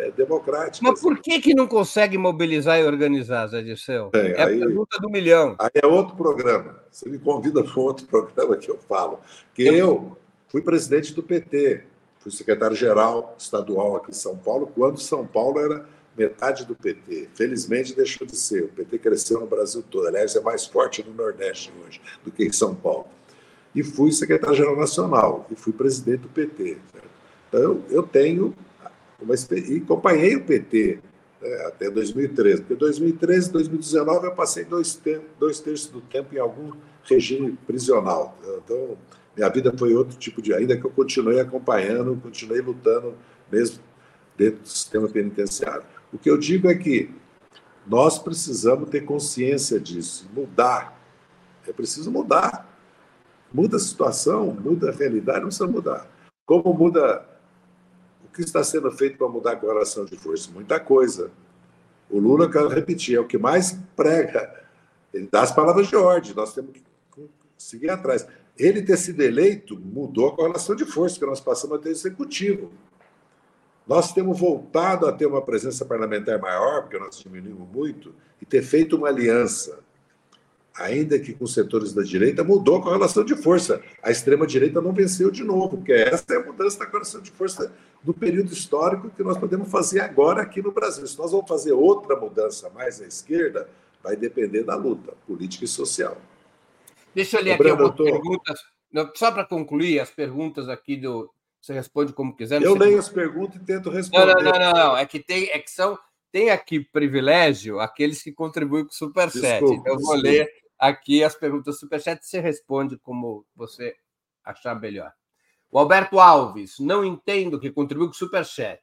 é, democráticas. Mas por que, que não consegue mobilizar e organizar, Zé Dirceu? É, é aí, a pergunta do milhão. Aí é outro programa. Você me convida para outro programa que eu falo. Que eu, eu fui presidente do PT, fui secretário-geral estadual aqui em São Paulo, quando São Paulo era metade do PT. Felizmente deixou de ser. O PT cresceu no Brasil todo. Aliás, é mais forte no Nordeste hoje do que em São Paulo. E fui secretário-geral nacional e fui presidente do PT. Então, eu tenho uma, e acompanhei o PT né, até 2013, porque 2013 2019 eu passei dois, te, dois terços do tempo em algum regime prisional. Então, minha vida foi outro tipo de. Ainda que eu continuei acompanhando, continuei lutando, mesmo dentro do sistema penitenciário. O que eu digo é que nós precisamos ter consciência disso, mudar. É preciso mudar. Muda a situação, muda a realidade, não precisa mudar. Como muda que está sendo feito para mudar a correlação de força? Muita coisa. O Lula, quero repetir, é o que mais prega. Ele dá as palavras de ordem, nós temos que seguir atrás. Ele ter sido eleito mudou a correlação de força, porque nós passamos a ter executivo. Nós temos voltado a ter uma presença parlamentar maior, porque nós diminuímos muito, e ter feito uma aliança ainda que com setores da direita, mudou a correlação de força. A extrema-direita não venceu de novo, porque essa é a mudança da correlação de força do período histórico que nós podemos fazer agora aqui no Brasil. Se nós vamos fazer outra mudança mais à esquerda, vai depender da luta política e social. Deixa eu ler aqui algumas perguntas, só para concluir as perguntas aqui do. Você responde como quiser. Eu leio as perguntas e tento responder. Não, não, não, não, É que tem, é que são tem aqui privilégio aqueles que contribuem com o Superchat. Então, eu vou ler aqui as perguntas Superchat você responde como você achar melhor. O Alberto Alves, não entendo que contribui com Superchat.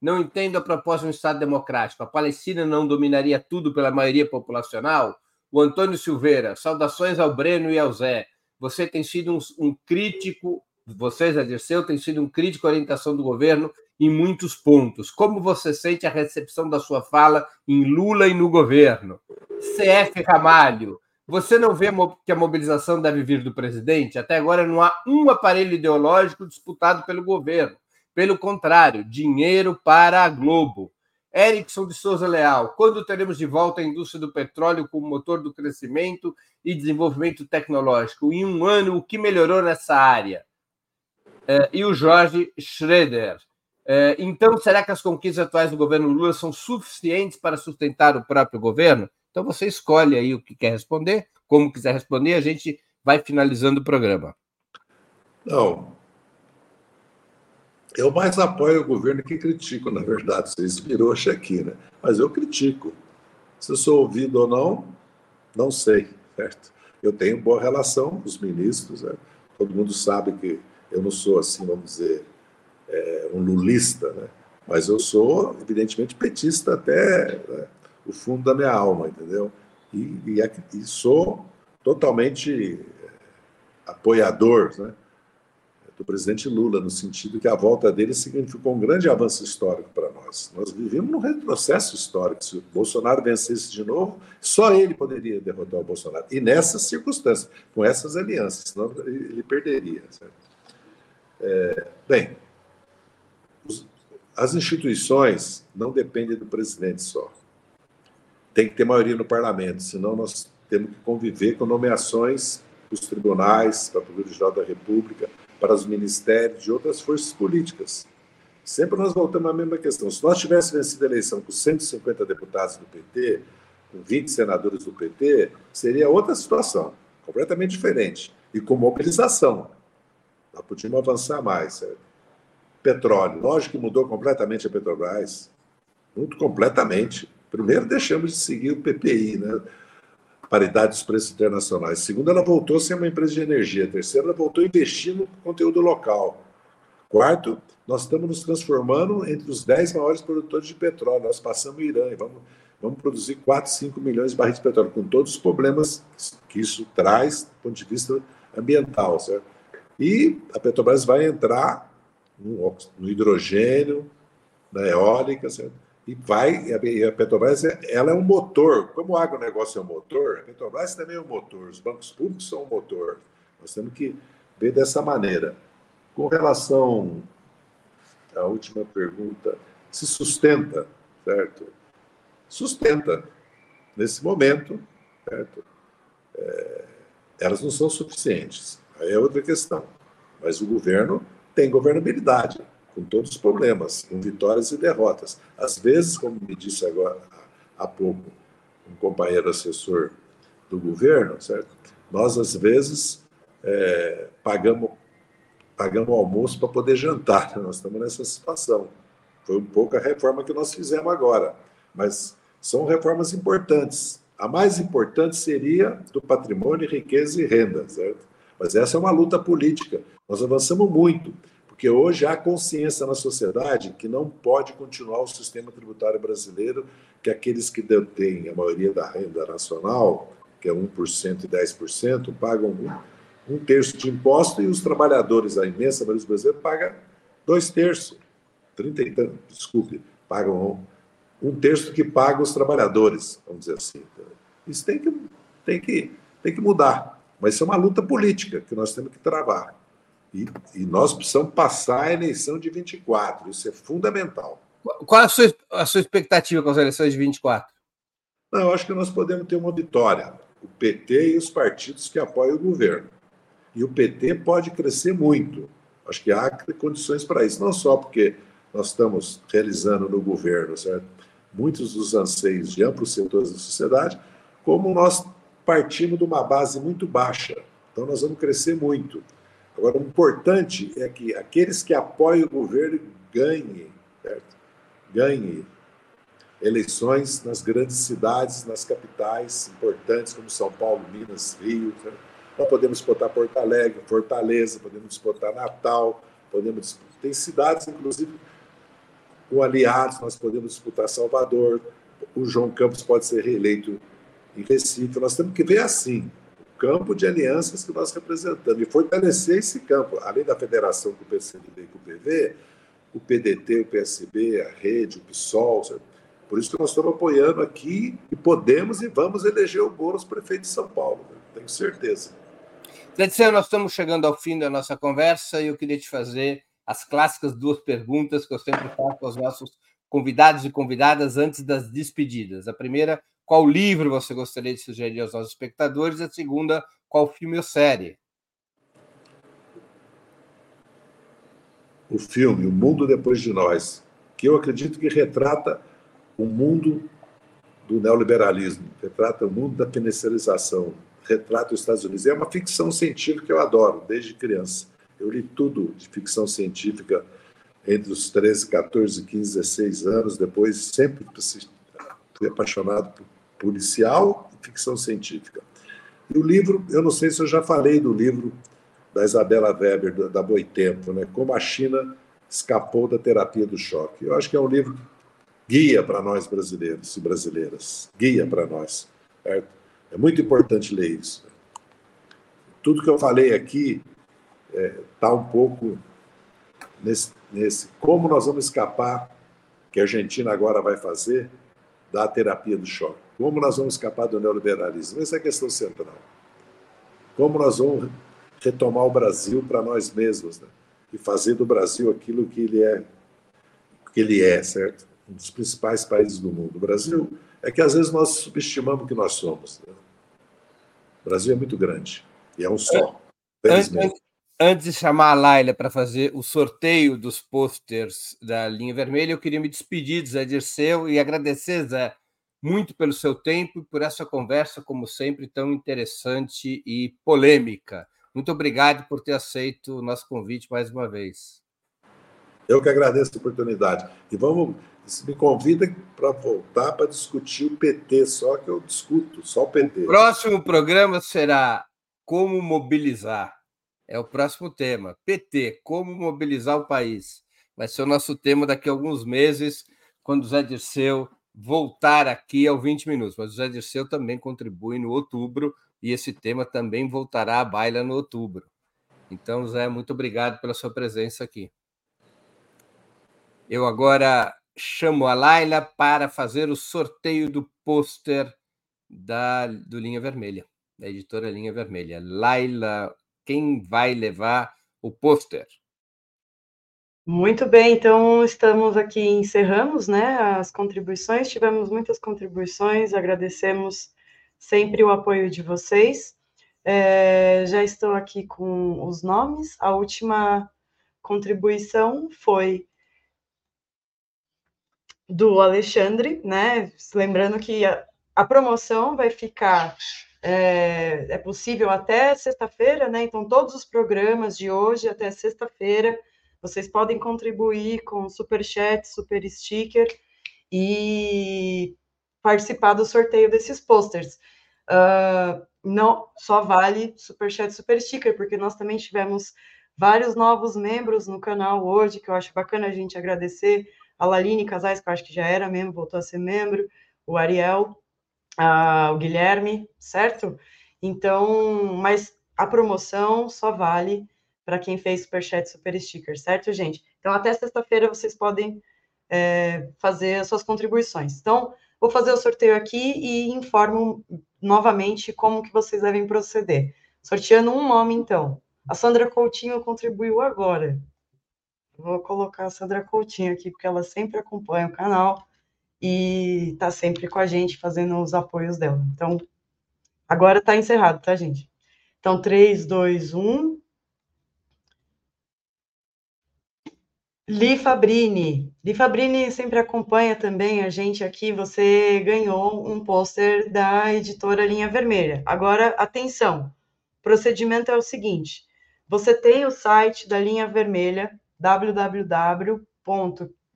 Não entendo a proposta de um Estado democrático. A Palestina não dominaria tudo pela maioria populacional? O Antônio Silveira, saudações ao Breno e ao Zé. Você tem sido um, um crítico, você, Zé Dirceu, tem sido um crítico à orientação do governo em muitos pontos. Como você sente a recepção da sua fala em Lula e no governo? CF Ramalho, Você não vê que a mobilização deve vir do presidente? Até agora não há um aparelho ideológico disputado pelo governo. Pelo contrário, dinheiro para a Globo. Erickson de Souza Leal, quando teremos de volta a indústria do petróleo como motor do crescimento e desenvolvimento tecnológico? Em um ano, o que melhorou nessa área? É, e o Jorge Schroeder. É, então, será que as conquistas atuais do governo Lula são suficientes para sustentar o próprio governo? Então você escolhe aí o que quer responder, como quiser responder, a gente vai finalizando o programa. Não. Eu mais apoio o governo que critico, na verdade. Isso virou aqui, né? Mas eu critico. Se eu sou ouvido ou não, não sei, certo? Eu tenho boa relação com os ministros, né? todo mundo sabe que eu não sou assim, vamos dizer, é, um lulista, né? mas eu sou, evidentemente, petista até né? O fundo da minha alma, entendeu? E, e, e sou totalmente eh, apoiador né, do presidente Lula, no sentido que a volta dele significou um grande avanço histórico para nós. Nós vivemos num retrocesso histórico. Se o Bolsonaro vencesse de novo, só ele poderia derrotar o Bolsonaro. E nessas circunstâncias, com essas alianças, senão ele perderia. É, bem, as instituições não dependem do presidente só tem que ter maioria no parlamento, senão nós temos que conviver com nomeações dos tribunais, para o Procuradoria-Geral da República, para os ministérios de outras forças políticas. Sempre nós voltamos à mesma questão. Se nós tivéssemos vencido a eleição com 150 deputados do PT, com 20 senadores do PT, seria outra situação, completamente diferente. E com mobilização. Nós podíamos avançar mais. Certo? Petróleo. Lógico que mudou completamente a Petrobras. Muito completamente. Primeiro, deixamos de seguir o PPI, né? paridade dos preços internacionais. Segundo, ela voltou a ser uma empresa de energia. Terceiro, ela voltou a investir no conteúdo local. Quarto, nós estamos nos transformando entre os 10 maiores produtores de petróleo. Nós passamos o Irã e vamos, vamos produzir 4, 5 milhões de barris de petróleo, com todos os problemas que isso traz do ponto de vista ambiental. Certo? E a Petrobras vai entrar no, no hidrogênio, na eólica, certo? E vai, e a Petrobras ela é um motor, como o agronegócio é um motor, a Petrobras também é um motor, os bancos públicos são um motor. Nós temos que ver dessa maneira. Com relação à última pergunta, se sustenta, certo? Sustenta. Nesse momento, certo? É, elas não são suficientes. Aí é outra questão. Mas o governo tem governabilidade com todos os problemas, com vitórias e derrotas. Às vezes, como me disse agora há pouco um companheiro assessor do governo, certo? Nós às vezes é, pagamos pagamos almoço para poder jantar. Nós estamos nessa situação. Foi um pouco a reforma que nós fizemos agora, mas são reformas importantes. A mais importante seria do patrimônio, riqueza e renda, certo? Mas essa é uma luta política. Nós avançamos muito. Porque hoje há consciência na sociedade que não pode continuar o sistema tributário brasileiro, que aqueles que detêm a maioria da renda nacional, que é 1% e 10%, pagam um, um terço de imposto e os trabalhadores, a imensa maioria dos brasileiros, pagam dois terços, 30 e tanto, desculpe, pagam um, um terço que pagam os trabalhadores, vamos dizer assim. Isso tem que, tem que, tem que mudar. Mas isso é uma luta política que nós temos que travar. E, e, nós precisamos passar a eleição de 24, isso é fundamental. Qual a sua, a sua expectativa com as eleições de 24? Não, eu acho que nós podemos ter uma vitória. O PT e os partidos que apoiam o governo. E o PT pode crescer muito. Acho que há condições para isso, não só porque nós estamos realizando no governo certo? muitos dos anseios de amplos setores da sociedade, como nós partimos de uma base muito baixa. Então, nós vamos crescer muito. Agora, o importante é que aqueles que apoiam o governo ganhem, certo? ganhem eleições nas grandes cidades, nas capitais importantes, como São Paulo, Minas, Rio. Certo? Nós podemos disputar Porto Alegre, Fortaleza, podemos disputar Natal, podemos tem cidades, inclusive, com aliados, nós podemos disputar Salvador, o João Campos pode ser reeleito em Recife. Nós temos que ver assim campo de alianças que nós representamos e fortalecer esse campo, além da federação com o PCdoB e com o PV, o PDT, o PSB, a Rede, o PSOL, Por isso que nós estamos apoiando aqui e podemos e vamos eleger o Boulos prefeito de São Paulo, né? tenho certeza. Letícia, nós estamos chegando ao fim da nossa conversa e eu queria te fazer as clássicas duas perguntas que eu sempre faço aos nossos convidados e convidadas antes das despedidas. A primeira, qual livro você gostaria de sugerir aos nossos espectadores? A segunda, qual filme ou série? O filme O Mundo Depois de Nós, que eu acredito que retrata o mundo do neoliberalismo, retrata o mundo da financiarização, retrata os Estados Unidos. É uma ficção científica que eu adoro desde criança. Eu li tudo de ficção científica entre os 13, 14, 15, 16 anos. Depois, sempre fui apaixonado por policial e ficção científica. E o livro, eu não sei se eu já falei do livro da Isabela Weber, da Boitempo, né? Como a China escapou da terapia do choque. Eu acho que é um livro guia para nós brasileiros e brasileiras, guia para nós. Certo? É muito importante ler isso. Tudo que eu falei aqui está é, tá um pouco nesse, nesse como nós vamos escapar, que a Argentina agora vai fazer, da terapia do choque. Como nós vamos escapar do neoliberalismo? Essa é a questão central. Como nós vamos retomar o Brasil para nós mesmos né? e fazer do Brasil aquilo que ele é, que ele é, certo? Um dos principais países do mundo. O Brasil é que às vezes nós subestimamos o que nós somos. Né? O Brasil é muito grande e é um só. Antes, antes de chamar a Laila para fazer o sorteio dos posters da linha vermelha, eu queria me despedir do Zé Dirceu e agradecer, Zé, muito pelo seu tempo e por essa conversa, como sempre, tão interessante e polêmica. Muito obrigado por ter aceito o nosso convite mais uma vez. Eu que agradeço a oportunidade. E vamos, me convida para voltar para discutir o PT, só que eu discuto, só o PT. O próximo programa será Como Mobilizar é o próximo tema. PT, como mobilizar o país. Vai ser o nosso tema daqui a alguns meses, quando o Zé Dirceu voltar aqui ao 20 minutos. Mas o Zé Dirceu também contribui no outubro e esse tema também voltará à baila no outubro. Então, Zé, muito obrigado pela sua presença aqui. Eu agora chamo a Laila para fazer o sorteio do pôster da do Linha Vermelha, da editora Linha Vermelha. Laila quem vai levar o pôster. Muito bem, então estamos aqui, encerramos né, as contribuições, tivemos muitas contribuições, agradecemos sempre o apoio de vocês. É, já estou aqui com os nomes. A última contribuição foi do Alexandre, né? Lembrando que a, a promoção vai ficar é, é possível até sexta-feira, né? Então, todos os programas de hoje até sexta-feira, vocês podem contribuir com super chat, super sticker e participar do sorteio desses posters. Uh, não só vale super chat, super sticker, porque nós também tivemos vários novos membros no canal hoje, que eu acho bacana a gente agradecer. A Laline Casais, que eu acho que já era membro, voltou a ser membro, o Ariel, o Guilherme, certo? Então, mas a promoção só vale para quem fez Superchat Super Sticker, certo, gente? Então, até sexta-feira vocês podem é, fazer as suas contribuições. Então, vou fazer o sorteio aqui e informo novamente como que vocês devem proceder. Sorteando um nome, então. A Sandra Coutinho contribuiu agora. Vou colocar a Sandra Coutinho aqui, porque ela sempre acompanha o canal e está sempre com a gente fazendo os apoios dela. Então, agora está encerrado, tá, gente? Então, 3, 2, 1. Li Fabrini. Li Fabrini sempre acompanha também a gente aqui. Você ganhou um pôster da editora Linha Vermelha. Agora, atenção. O procedimento é o seguinte: você tem o site da Linha Vermelha, www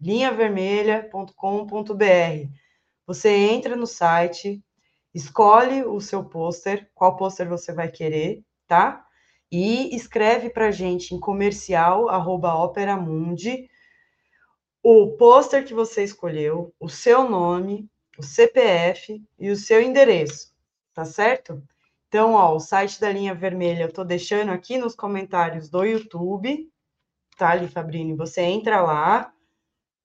linhavermelha.com.br. Você entra no site, escolhe o seu pôster, qual pôster você vai querer, tá? E escreve para gente em comercial operamundi o pôster que você escolheu, o seu nome, o CPF e o seu endereço, tá certo? Então, ó, o site da linha vermelha eu tô deixando aqui nos comentários do YouTube, tá, Li Fabrini? Você entra lá,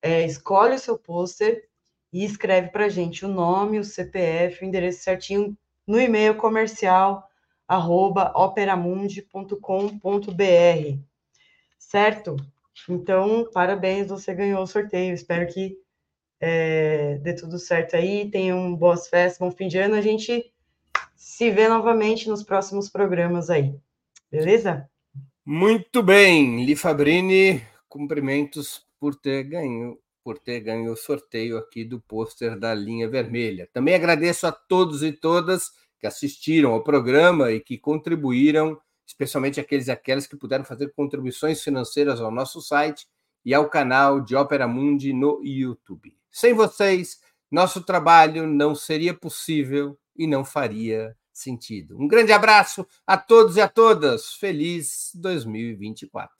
é, escolhe o seu pôster e escreve para a gente o nome, o CPF, o endereço certinho no e-mail comercial arroba operamundi.com.br, certo? Então, parabéns, você ganhou o sorteio. Espero que é, dê tudo certo aí, tenham boas festas, bom fim de ano. A gente se vê novamente nos próximos programas aí, beleza? Muito bem, Li Fabrini, cumprimentos por ter ganho por ter ganho o sorteio aqui do pôster da linha vermelha. Também agradeço a todos e todas que assistiram ao programa e que contribuíram, especialmente aqueles e aquelas que puderam fazer contribuições financeiras ao nosso site e ao canal de Opera Mundi no YouTube. Sem vocês, nosso trabalho não seria possível e não faria sentido. Um grande abraço a todos e a todas. Feliz 2024.